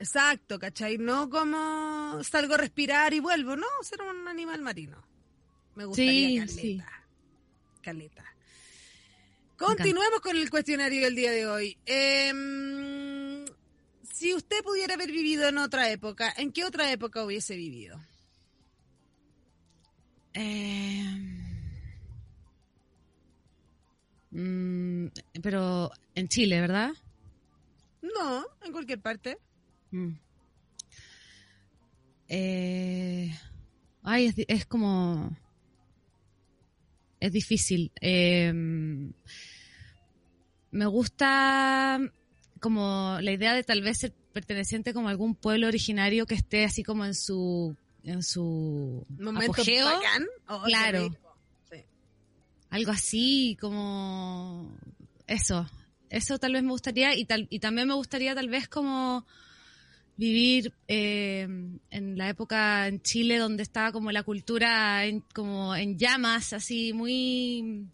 [SPEAKER 2] Exacto, ¿cachai? No como salgo a respirar y vuelvo, no, ser un animal marino. Me gustaría caleta. Caleta. Continuemos con el cuestionario del día de hoy. Em, si usted pudiera haber vivido en otra época, ¿en qué otra época hubiese vivido?
[SPEAKER 3] Em, mm, pero en Chile, ¿verdad?
[SPEAKER 2] No, en cualquier parte. Mm.
[SPEAKER 3] Eh, ay, es, como... Es difícil. Eh, me gusta como la idea de tal vez ser perteneciente como a algún pueblo originario que esté así como en su en su
[SPEAKER 2] momento apogeo.
[SPEAKER 3] Oh, claro. Algo así como eso. Eso tal vez me gustaría y tal y también me gustaría tal vez como vivir eh, en la época en Chile donde estaba como la cultura en, como en llamas, así muy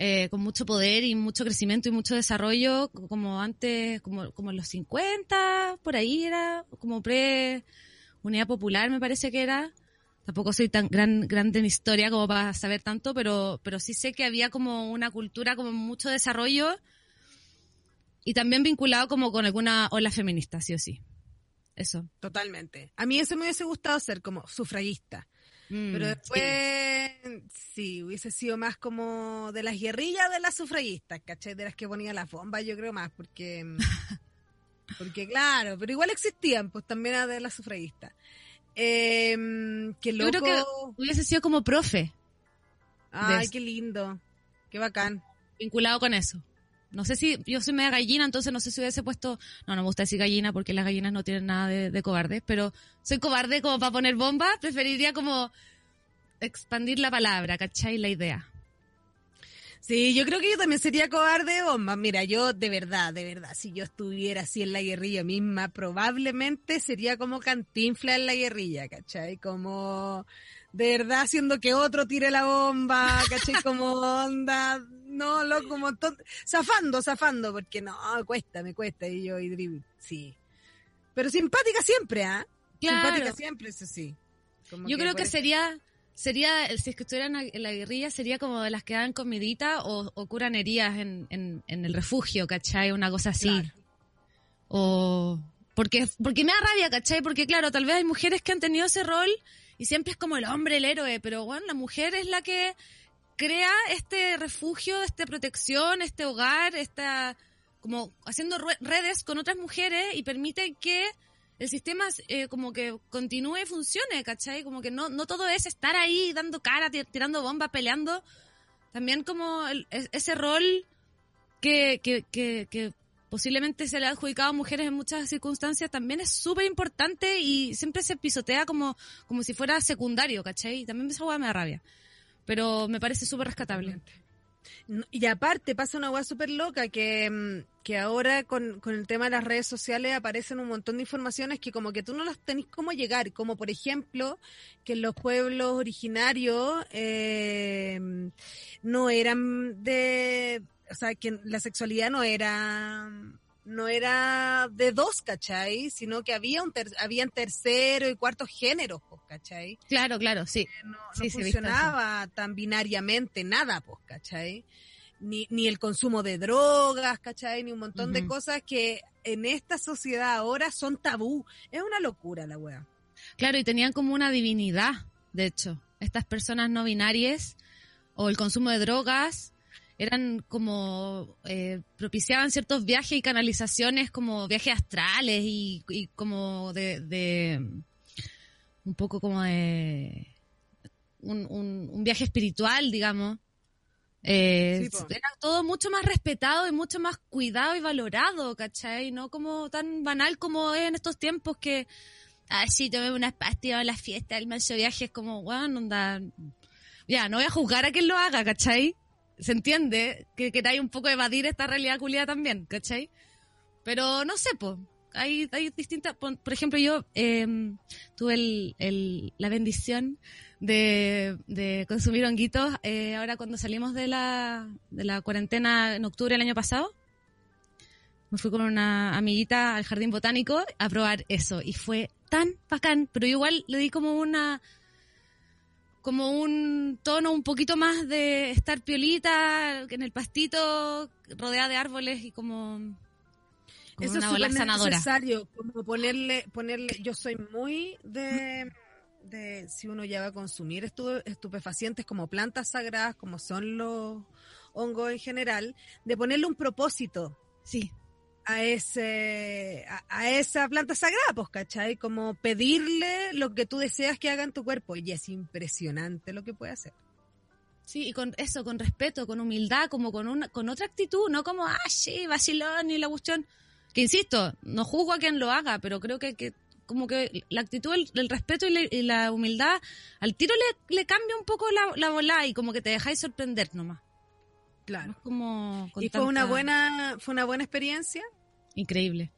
[SPEAKER 3] eh, con mucho poder y mucho crecimiento y mucho desarrollo, como antes, como, como en los 50, por ahí era, como pre Unidad Popular me parece que era. Tampoco soy tan gran, grande en historia como para saber tanto, pero, pero sí sé que había como una cultura como mucho desarrollo y también vinculado como con alguna ola feminista, sí o sí. Eso.
[SPEAKER 2] Totalmente. A mí eso me hubiese gustado ser como sufragista. Mm, pero después, sí. hubiese sido más como de las guerrillas de las sufragistas, ¿cachai? De las que ponían las bombas, yo creo más, porque... porque claro, pero igual existían, pues también de las sufragistas. Eh, loco. Yo creo que
[SPEAKER 3] hubiese sido como profe.
[SPEAKER 2] Ay, qué lindo. Qué bacán.
[SPEAKER 3] Vinculado con eso. No sé si, yo soy media gallina, entonces no sé si hubiese puesto, no, no me gusta decir gallina porque las gallinas no tienen nada de, de cobarde, pero soy cobarde como para poner bomba, preferiría como expandir la palabra, ¿cachai? La idea.
[SPEAKER 2] Sí, yo creo que yo también sería cobarde bomba. Mira, yo de verdad, de verdad, si yo estuviera así en la guerrilla misma, probablemente sería como cantinfla en la guerrilla, ¿cachai? Como de verdad haciendo que otro tire la bomba, ¿cachai? Como onda, no, loco, como zafando, zafando, porque no, cuesta, me cuesta, y yo, y sí. Pero simpática siempre, ¿ah? Simpática siempre, eso sí.
[SPEAKER 3] yo creo que sería, sería, si es que estuvieran en la guerrilla, sería como de las que dan comidita o, o curan heridas en, en, en, el refugio, ¿cachai? Una cosa así. O, porque, porque me da rabia, ¿cachai? Porque claro, tal vez hay mujeres que han tenido ese rol y siempre es como el hombre el héroe, pero bueno, la mujer es la que crea este refugio, esta protección, este hogar, esta como haciendo redes con otras mujeres y permite que el sistema eh, como que continúe y funcione, ¿cachai? Como que no, no todo es estar ahí dando cara, tirando bombas, peleando. También como ese rol que, que, que, posiblemente se le ha adjudicado a mujeres en muchas circunstancias, también es súper importante y siempre se pisotea como, como si fuera secundario, ¿cachai? Y también esa hueá me da rabia. Pero me parece súper rescatable.
[SPEAKER 2] Y aparte pasa una hueá súper loca que, mm, que ahora con, con, el tema de las redes sociales aparecen un montón de informaciones que como que tú no las tenés cómo llegar, como por ejemplo que los pueblos originarios eh, no eran de o sea, que la sexualidad no era no era de dos, ¿cachai? Sino que había un ter habían tercero y cuarto géneros, pues, ¿cachai?
[SPEAKER 3] Claro, claro, sí.
[SPEAKER 2] No, funcionaba tan binariamente nada, pues, ¿cachai? Ni, ni el consumo de drogas, ¿cachai? Ni un montón de cosas que en esta sociedad ahora son tabú. Es una locura la wea.
[SPEAKER 3] Claro, y tenían como una divinidad, de hecho. Estas personas no binarias, o el consumo de drogas, eran como eh, propiciaban ciertos viajes y canalizaciones como viajes astrales y, como de, un poco como de un, un, viaje espiritual digamos eh, era todo mucho más respetado y mucho más cuidado y valorado ¿cachai? no como tan banal como es en estos tiempos que ah sí tomé unas pastillas en la fiesta el manso viaje es como bueno onda ya no voy a juzgar a quien lo haga ¿cachai? Se entiende que queráis un poco evadir esta realidad culiada también, ¿cachai? Pero no sé, pues. Hay, hay distintas, por, ejemplo, yo em, tuve el, la bendición de, de consumir honguitos eh, ahora cuando salimos de la, de la cuarentena en octubre del año pasado. Me fui con una amiguita al jardín botánico a probar eso y fue tan bacán, pero igual le di como una como un tono un poquito más de estar piolita en el pastito, rodeada de árboles y como,
[SPEAKER 2] Eso una es necesario, como ponerle, ponerle, yo soy muy de, de si uno ya va a consumir estupefacientes como plantas sagradas, como son los hongos en general, de ponerle un propósito.
[SPEAKER 3] Sí
[SPEAKER 2] a ese a, esa planta sagrada, pues, ¿cachai? Como pedirle lo que tú deseas que haga en tu cuerpo y es impresionante lo que puede hacer.
[SPEAKER 3] Sí, y con eso, con respeto, con humildad, como con una con otra actitud, no como, ah, sí, vacilón y la cuestión. Que insisto, no juzgo a quien lo haga, pero creo que, que como que la actitud, el, respeto y, la humildad, al tiro le, le cambia un poco la, la bola y como que te dejáis sorprender nomás.
[SPEAKER 2] Claro.
[SPEAKER 3] como
[SPEAKER 2] ¿Y fue una buena fue una buena experiencia?
[SPEAKER 3] Increíble.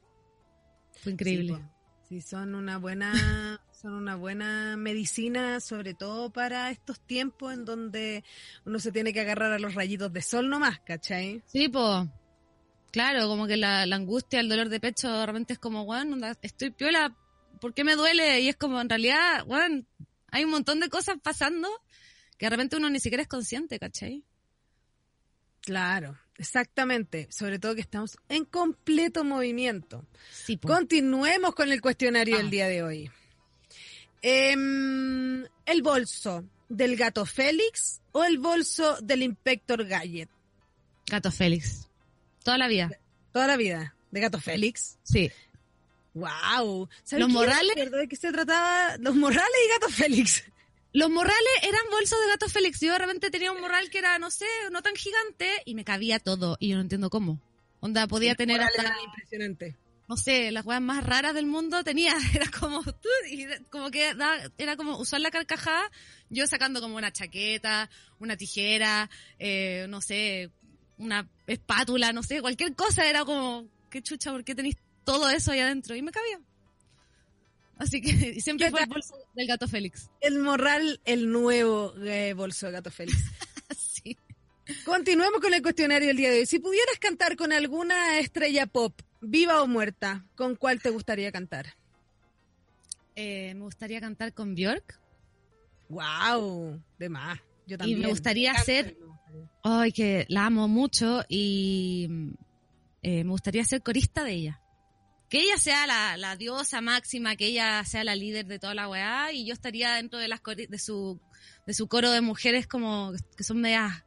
[SPEAKER 3] Fue increíble.
[SPEAKER 2] Sí, son una buena son una buena medicina, sobre todo para estos tiempos en donde uno se tiene que agarrar a los rayitos de sol nomás, ¿cachai?
[SPEAKER 3] Sí, pues. Claro, como que la, angustia, el dolor de pecho de repente es como, bueno, estoy piola, ¿por qué me duele? Y es como, en realidad, bueno, hay un montón de cosas pasando que de repente uno ni siquiera es consciente, ¿cachai?
[SPEAKER 2] Claro, exactamente. Sobre todo que estamos en completo movimiento. Continuemos con el cuestionario del ah. día de hoy. Em, ¿El bolso del gato Félix o el bolso del inspector Gallet?
[SPEAKER 3] Gato Félix. Toda la vida.
[SPEAKER 2] Toda la vida. ¿De gato Félix?
[SPEAKER 3] Sí.
[SPEAKER 2] Wow.
[SPEAKER 3] Los morales.
[SPEAKER 2] ¿De qué se trataba? Los morales y gato Félix.
[SPEAKER 3] Los morrales eran bolsos de gato Félix. Yo de repente tenía un morral que era, no sé, no tan gigante y me cabía todo. Y yo no entiendo cómo. Onda, podía tener hasta...
[SPEAKER 2] impresionante.
[SPEAKER 3] No sé, las weas más raras del mundo tenía. Era como, como que era como usar la carcajada, yo sacando como una chaqueta, una tijera, eh, no sé, una espátula, no sé, cualquier cosa. Era como, qué chucha, ¿por qué tenéis todo eso ahí adentro? Y me cabía. Así que siempre fue el bolso del gato Félix.
[SPEAKER 2] El morral, el nuevo eh, bolso del gato Félix.
[SPEAKER 3] sí.
[SPEAKER 2] Continuemos con el cuestionario del día de hoy. Si pudieras cantar con alguna estrella pop, viva o muerta, ¿con cuál te gustaría cantar?
[SPEAKER 3] Eh, me gustaría cantar con Björk.
[SPEAKER 2] Wow, de más. Yo también.
[SPEAKER 3] Y me gustaría hacer, ay, que la amo mucho y eh, me gustaría ser corista de ella que ella sea la, la, diosa máxima, que ella sea la líder de toda la weá, y yo estaría dentro de las de su de su coro de mujeres como que son medias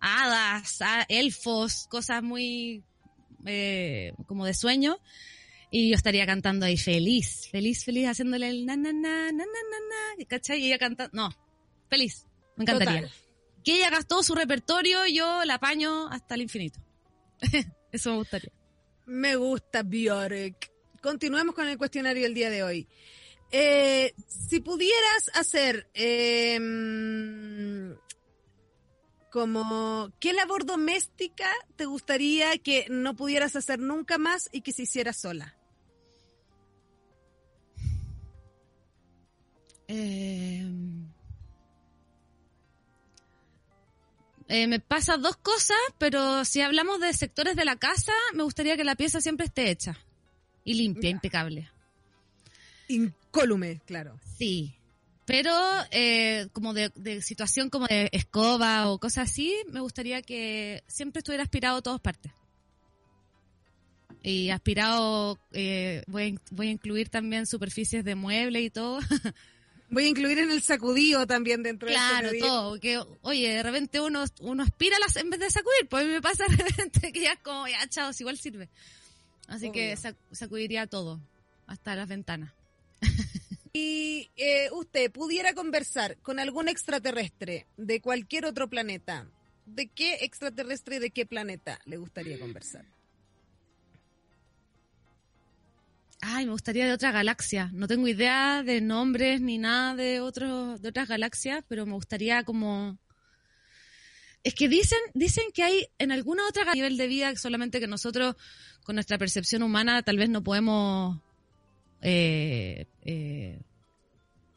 [SPEAKER 3] hadas, elfos, cosas muy eh, como de sueño. Y yo estaría cantando ahí feliz, feliz, feliz, haciéndole el na na na na na na na, ¿cachai? Y ella cantando, no, feliz, me encantaría. Que ella gastó su repertorio, yo la apaño hasta el infinito. Eso me gustaría.
[SPEAKER 2] Me gusta Björk. Continuemos con el cuestionario del día de hoy. Eh, si pudieras hacer eh, como qué labor doméstica te gustaría que no pudieras hacer nunca más y que se hiciera sola.
[SPEAKER 3] Eh, eh, me pasa dos cosas, pero si hablamos de sectores de la casa, me gustaría que la pieza siempre esté hecha y limpia, impecable.
[SPEAKER 2] Incólume, claro.
[SPEAKER 3] Sí. Pero eh, como de, situación como de escoba o cosas así, me gustaría que siempre estuviera aspirado a todas partes. Y aspirado, eh, voy, a, voy a incluir también superficies de mueble y todo.
[SPEAKER 2] Voy a incluir en el sacudido también dentro
[SPEAKER 3] de Claro, todo. Que, oye, de repente uno, uno aspira las, en vez de sacudir, pues a mí me pasa de repente que ya es como, ya, chao, igual sirve. Así que sacudiría todo, hasta las ventanas.
[SPEAKER 2] y eh, usted pudiera conversar con algún extraterrestre de cualquier otro planeta, ¿de qué extraterrestre y de qué planeta le gustaría conversar?
[SPEAKER 3] Ay, me gustaría de otra galaxia. No tengo idea de nombres ni nada de otros de otras galaxias, pero me gustaría como es que dicen dicen que hay en alguna otra nivel de vida solamente que nosotros con nuestra percepción humana tal vez no podemos eh, eh,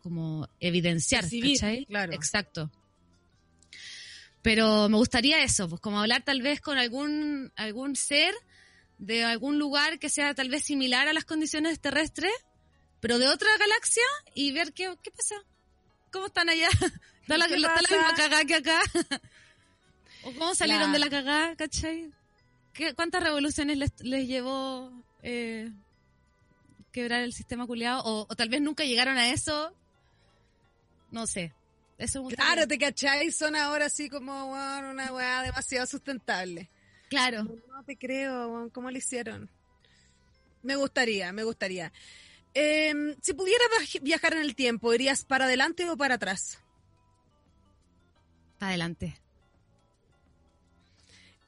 [SPEAKER 3] como evidenciar,
[SPEAKER 2] Claro.
[SPEAKER 3] Exacto. Pero me gustaría eso, pues como hablar tal vez con algún algún ser de algún lugar que sea tal vez similar a las condiciones terrestres, pero de otra galaxia y ver qué, qué pasa. ¿Cómo están allá? ¿Está la, misma cagada que acá? ¿O cómo salieron de la cagada, cachai? ¿Qué, ¿Cuántas revoluciones les, les llevó eh, quebrar el sistema culiado? O, o, tal vez nunca llegaron a eso. No sé. Eso
[SPEAKER 2] claro, te cachai, son ahora así como una weá demasiado sustentable.
[SPEAKER 3] Claro.
[SPEAKER 2] No, te creo, ¿cómo lo hicieron? Me gustaría, me gustaría. Em, si pudieras viajar en el tiempo, ¿irías para adelante o para atrás?
[SPEAKER 3] Para adelante.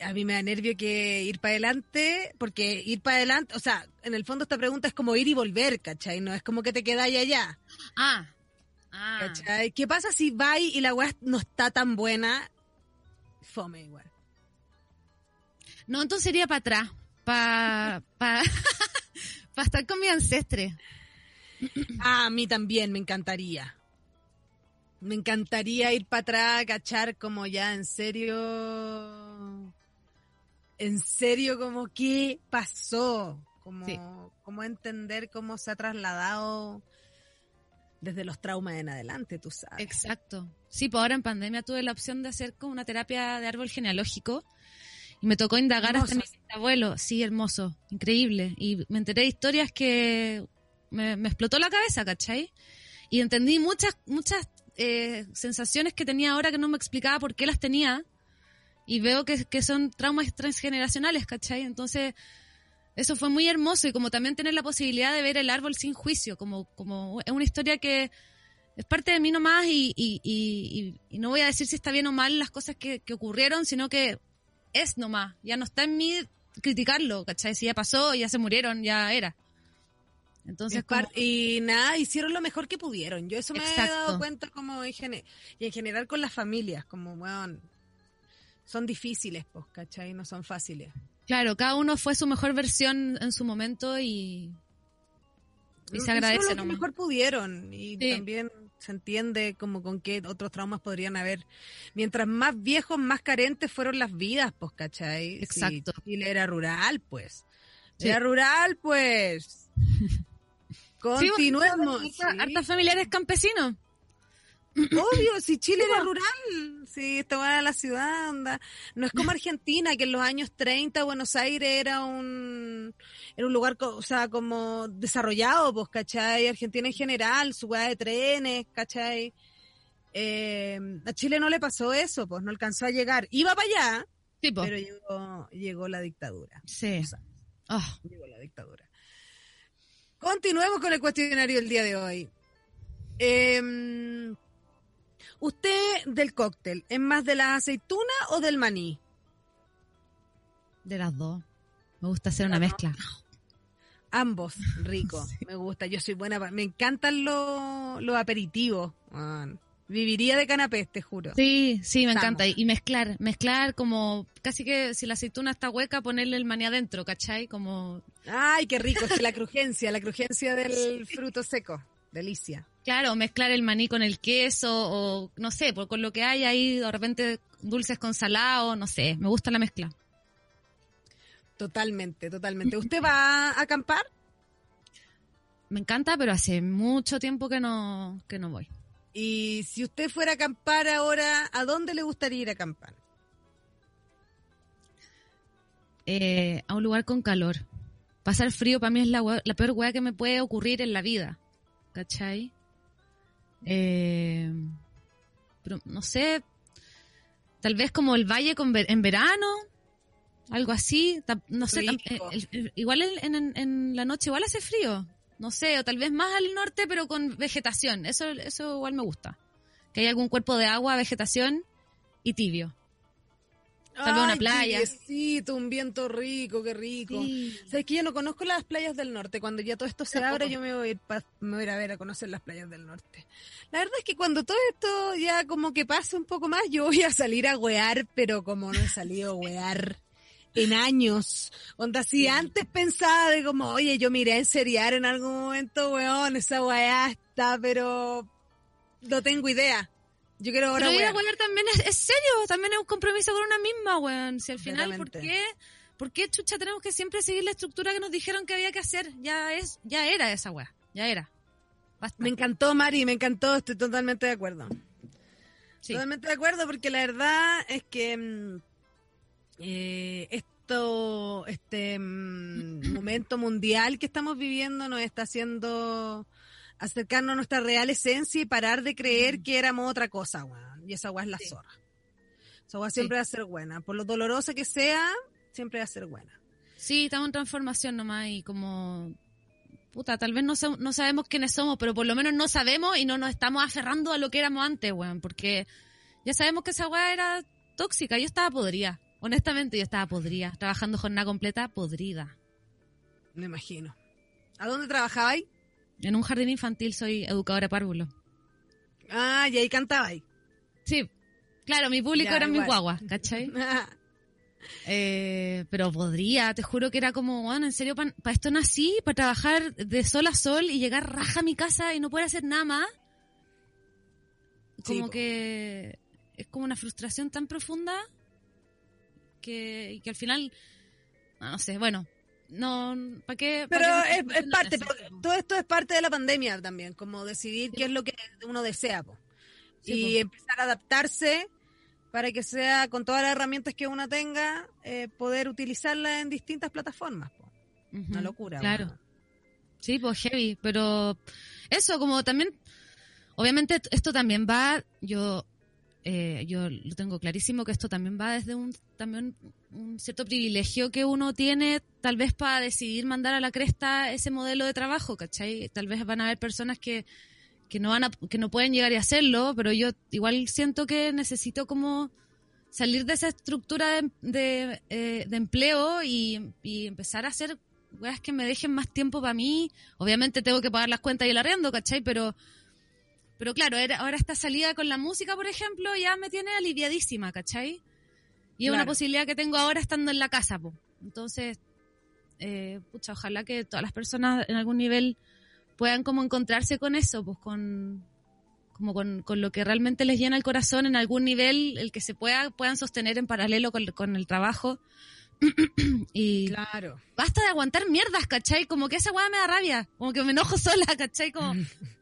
[SPEAKER 2] A mí me da nervio que ir para adelante, porque ir para adelante, o sea, en el fondo esta pregunta es como ir y volver, ¿cachai? No es como que te quedáis allá.
[SPEAKER 3] Ah. ah.
[SPEAKER 2] ¿Cachai? ¿Qué pasa si vais y la weá no está tan buena? Fome igual.
[SPEAKER 3] No, entonces sería para atrás, para pa, estar con mi ancestre.
[SPEAKER 2] Ah, a mí también me encantaría. Me encantaría ir para atrás, cachar como ya en serio. En serio, como qué pasó. Como, como entender cómo se ha trasladado desde los traumas en adelante, tú sabes.
[SPEAKER 3] Exacto. Sí, pues ahora en pandemia tuve la opción de hacer como una terapia de árbol genealógico y me tocó indagar hasta mi abuelo. Sí, hermoso, increíble. Y me enteré de historias que me, explotó la cabeza, ¿cachai? Y entendí muchas, muchas eh, sensaciones que tenía ahora que no me explicaba por qué las tenía. Y veo que, que son traumas transgeneracionales, ¿cachai? Entonces, eso fue muy hermoso y como también tener la posibilidad de ver el árbol sin juicio, como, como es una historia que es parte de mí nomás y, y, y, y no voy a decir si está bien o mal las cosas que, que ocurrieron, sino que es nomás, ya no está en mí criticarlo, ¿cachai? Si ya pasó, ya se murieron, ya era. Entonces,
[SPEAKER 2] y nada, hicieron lo mejor que pudieron. Yo eso me he dado cuenta como en y en general con las familias, como, bueno, son difíciles, pues, ¿cachai? No son fáciles.
[SPEAKER 3] Claro, cada uno fue su mejor versión en su momento y, y se agradece.
[SPEAKER 2] Lo que mejor pudieron y también se entiende como con qué otros traumas podrían haber. Mientras más viejos, más carentes fueron las vidas, pues, ¿cachai?
[SPEAKER 3] Exacto.
[SPEAKER 2] Si Chile era rural, pues. Era rural, pues. Continuemos.
[SPEAKER 3] Sí, hartas familiares campesinos.
[SPEAKER 2] Obvio, si Chile era rural, si estaba en la ciudad, anda. No es como Argentina, que en los años 30 Buenos Aires era un, era un lugar, o sea, como desarrollado, pues, ¿cachai? Argentina en general, su de trenes, ¿cachai? Eh, a Chile no le pasó eso, pues no alcanzó a llegar. Iba para allá,
[SPEAKER 3] Sí,
[SPEAKER 2] pero llegó, llegó la dictadura.
[SPEAKER 3] Sí.
[SPEAKER 2] O sea,
[SPEAKER 3] Oh,
[SPEAKER 2] llegó la dictadura. Continuemos con el cuestionario del día de hoy. Eh, ¿Usted del cóctel es más de la aceituna o del maní?
[SPEAKER 3] de las dos. Me gusta hacer una mezcla.
[SPEAKER 2] Ambos, rico, me gusta. Yo soy buena, me encantan los, los aperitivos. man. Viviría de canapés, te juro.
[SPEAKER 3] Sí, sí, me
[SPEAKER 2] Estamos.
[SPEAKER 3] encanta. Y mezclar, mezclar como casi que si la aceituna está hueca, ponerle el maní adentro, ¿cachai? Como,
[SPEAKER 2] Ay, qué rico, es que la crujencia, la crujencia del fruto seco. Delicia.
[SPEAKER 3] claro, mezclar el maní con el queso o no sé, por, con lo que hay ahí, de repente dulces con salado, no sé, me gusta la mezcla.
[SPEAKER 2] Totalmente, totalmente. ¿Usted va a acampar?
[SPEAKER 3] Me encanta, pero hace mucho tiempo que no, que no voy.
[SPEAKER 2] Y si usted fuera a acampar ahora, ¿a dónde le gustaría ir a acampar?
[SPEAKER 3] Eh, a un lugar con calor. Pasar frío para mí es la, peor hueá que me puede ocurrir en la vida. ¿Cachai? Eh, pero no sé, tal vez como el valle con en verano, algo así. No sé, eh, el- el- igual en, en- en la noche igual hace frío. No sé, o tal vez más al norte, pero con vegetación. Eso, eso igual me gusta. Que hay algún cuerpo de agua, vegetación y tibio. Tal vez una
[SPEAKER 2] Ay,
[SPEAKER 3] playa.
[SPEAKER 2] tibiecito, un viento rico, qué rico. Sabes que yo no conozco las playas del norte. Cuando ya todo esto se abra, yo me voy, a ir pa- me voy a ir a ver a conocer las playas del norte. La verdad es que cuando todo esto ya como que pase un poco más, yo voy a salir a wear, pero como no he salido a wear en años. Onda, si antes pensaba de como, oye, yo miré a enseriar en algún momento, weón, esa weá está, pero no tengo idea. Yo quiero ahora
[SPEAKER 3] Pero ir a huear también es, es serio, también es un compromiso con una misma, weón. Si al final, ¿por qué, ¿por qué chucha tenemos que siempre seguir la estructura que nos dijeron que había que hacer? Ya es, ya era esa weá, ya era.
[SPEAKER 2] Me encantó, Mari, me encantó, estoy totalmente de acuerdo.
[SPEAKER 3] Sí.
[SPEAKER 2] Totalmente de acuerdo, porque la verdad es que mm, eh, esto, este mm, momento mundial que estamos viviendo nos está haciendo acercarnos a nuestra real esencia y parar de creer que éramos otra cosa, weón. Y esa weá es la
[SPEAKER 3] Sí.
[SPEAKER 2] zorra. Esa weá siempre va a ser buena. Por lo dolorosa que sea, siempre va a ser buena.
[SPEAKER 3] Sí, estamos en transformación nomás y como... Puta, tal vez no, no sabemos quiénes somos, pero por lo menos no sabemos y no nos estamos aferrando a lo que éramos antes, weón. Porque ya sabemos que esa weá era tóxica. Yo estaba podrida. Honestamente, yo estaba podrida. Trabajando jornada completa, podrida.
[SPEAKER 2] Me imagino. ¿A dónde trabajabais?
[SPEAKER 3] En un jardín infantil soy educadora de párvulos.
[SPEAKER 2] Ah, y ahí cantabais.
[SPEAKER 3] Sí, claro, mi público
[SPEAKER 2] Ya,
[SPEAKER 3] era mi guagua, ¿cachai? Eh, pero podría, te juro que era como, bueno, en serio, para esto nací, para trabajar de sol a sol y llegar raja a mi casa y no poder hacer nada más. Como que es como una frustración tan profunda que, y que al final, no, no sé, bueno, no, ¿para qué? pa'
[SPEAKER 2] Pero
[SPEAKER 3] qué-
[SPEAKER 2] es, es parte, todo esto es parte de la pandemia también, como decidir qué es lo que uno desea po.
[SPEAKER 3] Sí,
[SPEAKER 2] y
[SPEAKER 3] po.
[SPEAKER 2] empezar a adaptarse para que sea con todas las herramientas que uno tenga, eh, poder utilizarla en distintas plataformas. po. Una locura.
[SPEAKER 3] Claro. Sí, pues heavy, pero eso como también, obviamente esto también va, yo, eh, yo lo tengo clarísimo que esto también va desde un también un cierto privilegio que uno tiene tal vez para decidir mandar a la cresta ese modelo de trabajo, ¿cachai? Tal vez van a haber personas que, que no van a, que no pueden llegar y hacerlo, pero yo igual siento que necesito como salir de esa estructura de, de, eh, de empleo y, y empezar a hacer weas que me dejen más tiempo para mí. Obviamente tengo que pagar las cuentas y el arriendo, ¿cachai? Pero, pero claro, era- ahora esta salida con la música, por ejemplo, ya me tiene aliviadísima, ¿cachai? Y es una posibilidad que tengo ahora estando en la casa, po. Entonces, eh, pucha, ojalá que todas las personas en algún nivel puedan como encontrarse con eso, pues con como con, con lo que realmente les llena el corazón en algún nivel, el que se pueda, puedan sostener en paralelo con, con el trabajo. y
[SPEAKER 2] Claro.
[SPEAKER 3] basta de aguantar mierdas, ¿cachai? Como que esa weá me da rabia, como que me enojo sola, ¿cachai? Como,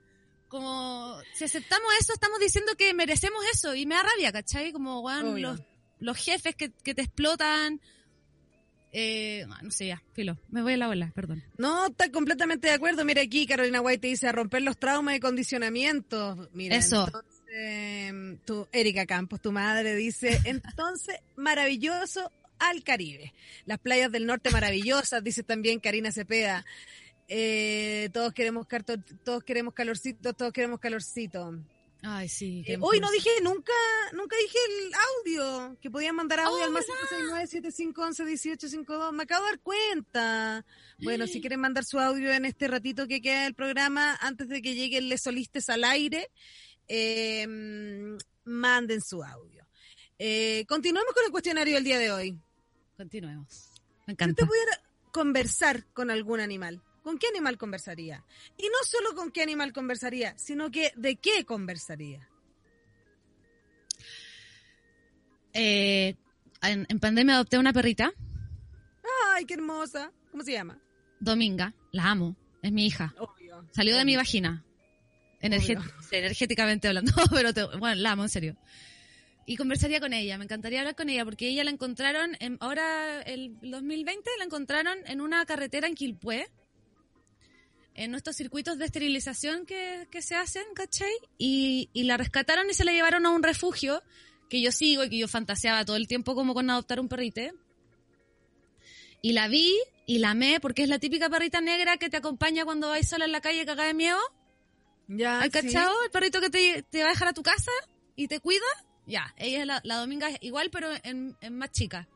[SPEAKER 3] como si aceptamos eso, estamos diciendo que merecemos eso y me da rabia, ¿cachai? Como, weón, los, los jefes que, que te explotan. Eh, no sé, ya, filo, me voy a la bola, perdón.
[SPEAKER 2] No, está completamente de acuerdo. Mira aquí, Carolina White te dice a romper los traumas y condicionamientos. Mira,
[SPEAKER 3] Eso.
[SPEAKER 2] entonces, tu, Erika Campos, tu madre, dice, entonces, maravilloso al Caribe. Las playas del norte maravillosas, dice también Karina Cepeda. Eh, todos queremos todos queremos calorcito, todos queremos calorcito.
[SPEAKER 3] Ay, sí.
[SPEAKER 2] Eh, hoy no dije nunca, nunca dije el audio, que podían mandar audio al más 569-7511-1852. Me acabo de dar cuenta. Bueno, si quieren mandar su audio en este ratito que queda del programa, antes de que lleguen les solistes al aire, eh, manden su audio. Eh, continuemos con el cuestionario del día de hoy.
[SPEAKER 3] Continuemos. Me encanta.
[SPEAKER 2] Si usted pudiera conversar con algún animal, ¿con qué animal conversaría? Y no solo con qué animal conversaría, sino que de qué conversaría.
[SPEAKER 3] Eh, en, pandemia adopté una perrita.
[SPEAKER 2] Ay, qué hermosa. ¿Cómo se llama?
[SPEAKER 3] Dominga. La amo. Es mi hija. Salió de mi vagina. energéticamente hablando. Pero bueno, la amo, en serio. Y conversaría con ella. Me encantaría hablar con ella porque ella la encontraron, en, ahora el 2020 la encontraron en una carretera en Quilpué en nuestros circuitos de esterilización que, se hacen, ¿cachai? Y, y, la rescataron y se la llevaron a un refugio que yo sigo y que yo fantaseaba todo el tiempo como con adoptar un perrite. Y la vi y la amé porque es la típica perrita negra que te acompaña cuando vais sola en la calle cagada de miedo.
[SPEAKER 2] Ya,
[SPEAKER 3] ¿Has cachado? El perrito que te, te, va a dejar a tu casa y te cuida. Ya, ella es la, la Dominga es igual, pero en, en más chica.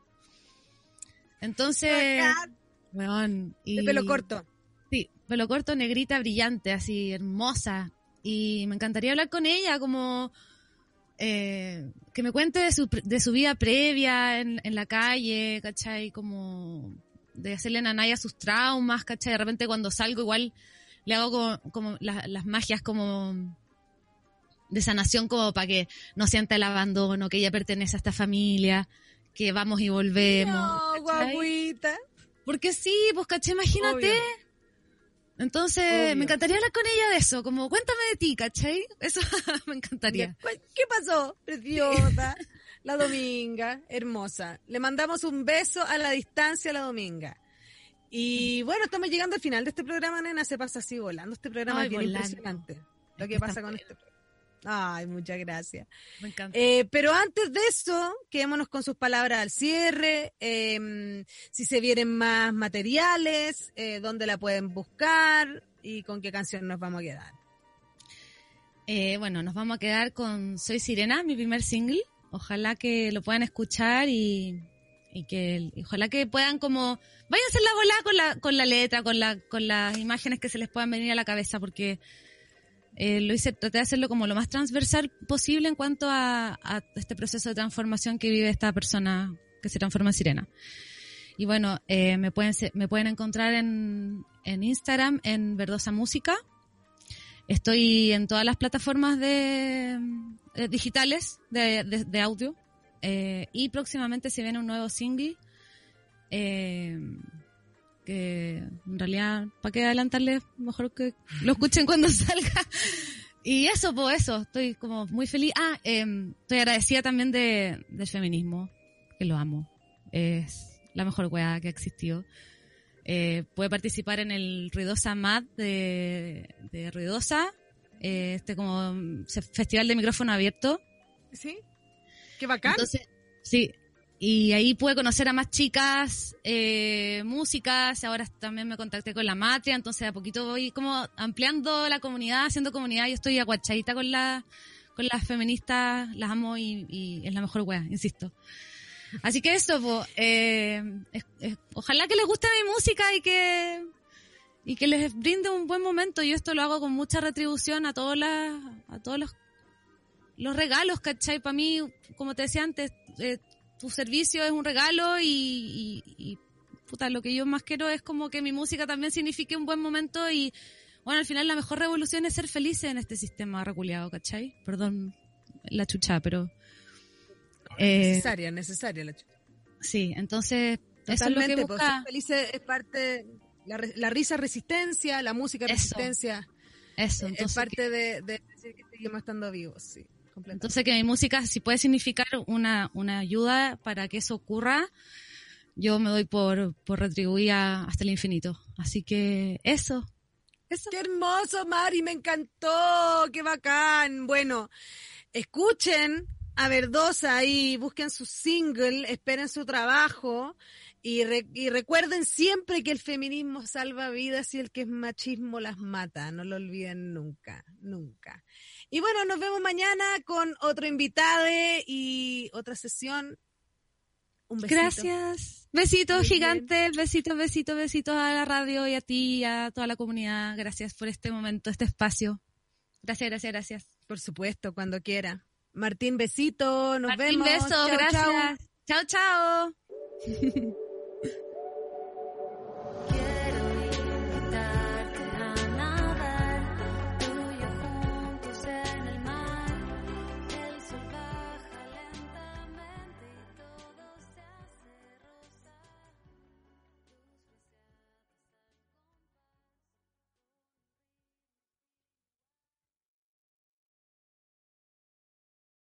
[SPEAKER 3] Entonces...
[SPEAKER 2] y... De pelo corto.
[SPEAKER 3] Pelo corto, negrita, brillante, así, hermosa. Y me encantaría hablar con ella, como eh, que me cuente de su, de su vida previa en, en la calle, ¿cachai? Como de hacerle a Nanaya sus traumas, ¿cachai? De repente cuando salgo igual le hago como, como las magias como de sanación como para que no sienta el abandono, que ella pertenece a esta familia, que vamos y volvemos.
[SPEAKER 2] No, guaguita.
[SPEAKER 3] Porque sí, pues caché, imagínate. Entonces, me encantaría hablar con ella de eso, como cuéntame de ti, ¿cachai? Eso me encantaría.
[SPEAKER 2] ¿Qué pasó? Preciosa. la Dominga, hermosa. Le mandamos un beso a la distancia a la Dominga. Y bueno, estamos llegando al final de este programa, nena. Se pasa así volando. Este programa es bien impresionante. Lo que pasa con este programa. Ay, muchas gracias.
[SPEAKER 3] Me encanta.
[SPEAKER 2] Eh, pero antes de eso, quedémonos con sus palabras al cierre. Em, si se vienen más materiales, eh, dónde la pueden buscar y con qué canción nos vamos a quedar.
[SPEAKER 3] Eh, bueno, nos vamos a quedar con Soy Sirena, mi primer single. Ojalá que lo puedan escuchar y, y que ojalá que puedan como vayan a hacer la bola con la con la letra, con la con las imágenes que se les puedan venir a la cabeza porque eh, lo hice, traté de hacerlo como lo más transversal posible en cuanto a, este proceso de transformación que vive esta persona que se transforma en sirena. Y bueno, eh, me pueden me pueden encontrar en, en Instagram en Verdosa Música. Estoy en todas las plataformas de, eh, digitales de, de, audio. y próximamente se viene un nuevo single. Eh, que en realidad, ¿para qué adelantarle? Mejor que lo escuchen cuando salga. Y eso, pues eso, estoy como muy feliz. Ah, eh, estoy agradecida también de, del feminismo, que lo amo. Es la mejor weá que ha existido. Eh, puede participar en el Ruidosa Mad de, de Ruidosa, eh, este como festival de micrófono abierto.
[SPEAKER 2] ¿Sí? Qué bacán.
[SPEAKER 3] Entonces, sí, y ahí pude conocer a más chicas, eh, músicas, ahora también me contacté con la matria, entonces a poquito voy como ampliando la comunidad, haciendo comunidad, yo estoy aguachadita con la, con las feministas, las amo y, es la mejor wea, insisto. Así que eso, eh, ojalá que les guste mi música y que, y que les brinde un buen momento. Yo esto lo hago con mucha retribución a todas las, a todos los, los regalos, ¿cachai? Para mí, como te decía antes, eh, tu servicio es un regalo y, puta, lo que yo más quiero es como que mi música también signifique un buen momento y bueno, al final la mejor revolución es ser felices en este sistema reculeado, ¿cachai? Perdón la chucha, pero...
[SPEAKER 2] Eh, necesaria, necesaria la chucha.
[SPEAKER 3] Sí, entonces... eso es lo que
[SPEAKER 2] pues, busca... felices es parte... La, la risa resistencia, la música resistencia.
[SPEAKER 3] Eso,
[SPEAKER 2] es parte de, de decir que seguimos estando vivos, sí.
[SPEAKER 3] Entonces que mi música, si puede significar una, una ayuda para que eso ocurra, yo me doy por, por retribuir hasta el infinito. Así que eso. Eso.
[SPEAKER 2] Qué hermoso, Mari, me encantó, qué bacán. Bueno, escuchen a Verdosa y busquen su single, esperen su trabajo y, y, recuerden siempre que el feminismo salva vidas y el que es machismo las mata. No lo olviden nunca, nunca. Y bueno, nos vemos mañana con otro invitado y otra sesión.
[SPEAKER 3] Un besito. Gracias. Besitos gigantes, besitos, besitos, besitos a la radio y a ti y a toda la comunidad. Gracias por este momento, este espacio. Gracias, gracias, gracias.
[SPEAKER 2] Por supuesto, cuando quiera. Martín, besito, nos
[SPEAKER 3] Martín,
[SPEAKER 2] vemos.
[SPEAKER 3] beso, gracias. chao. chao.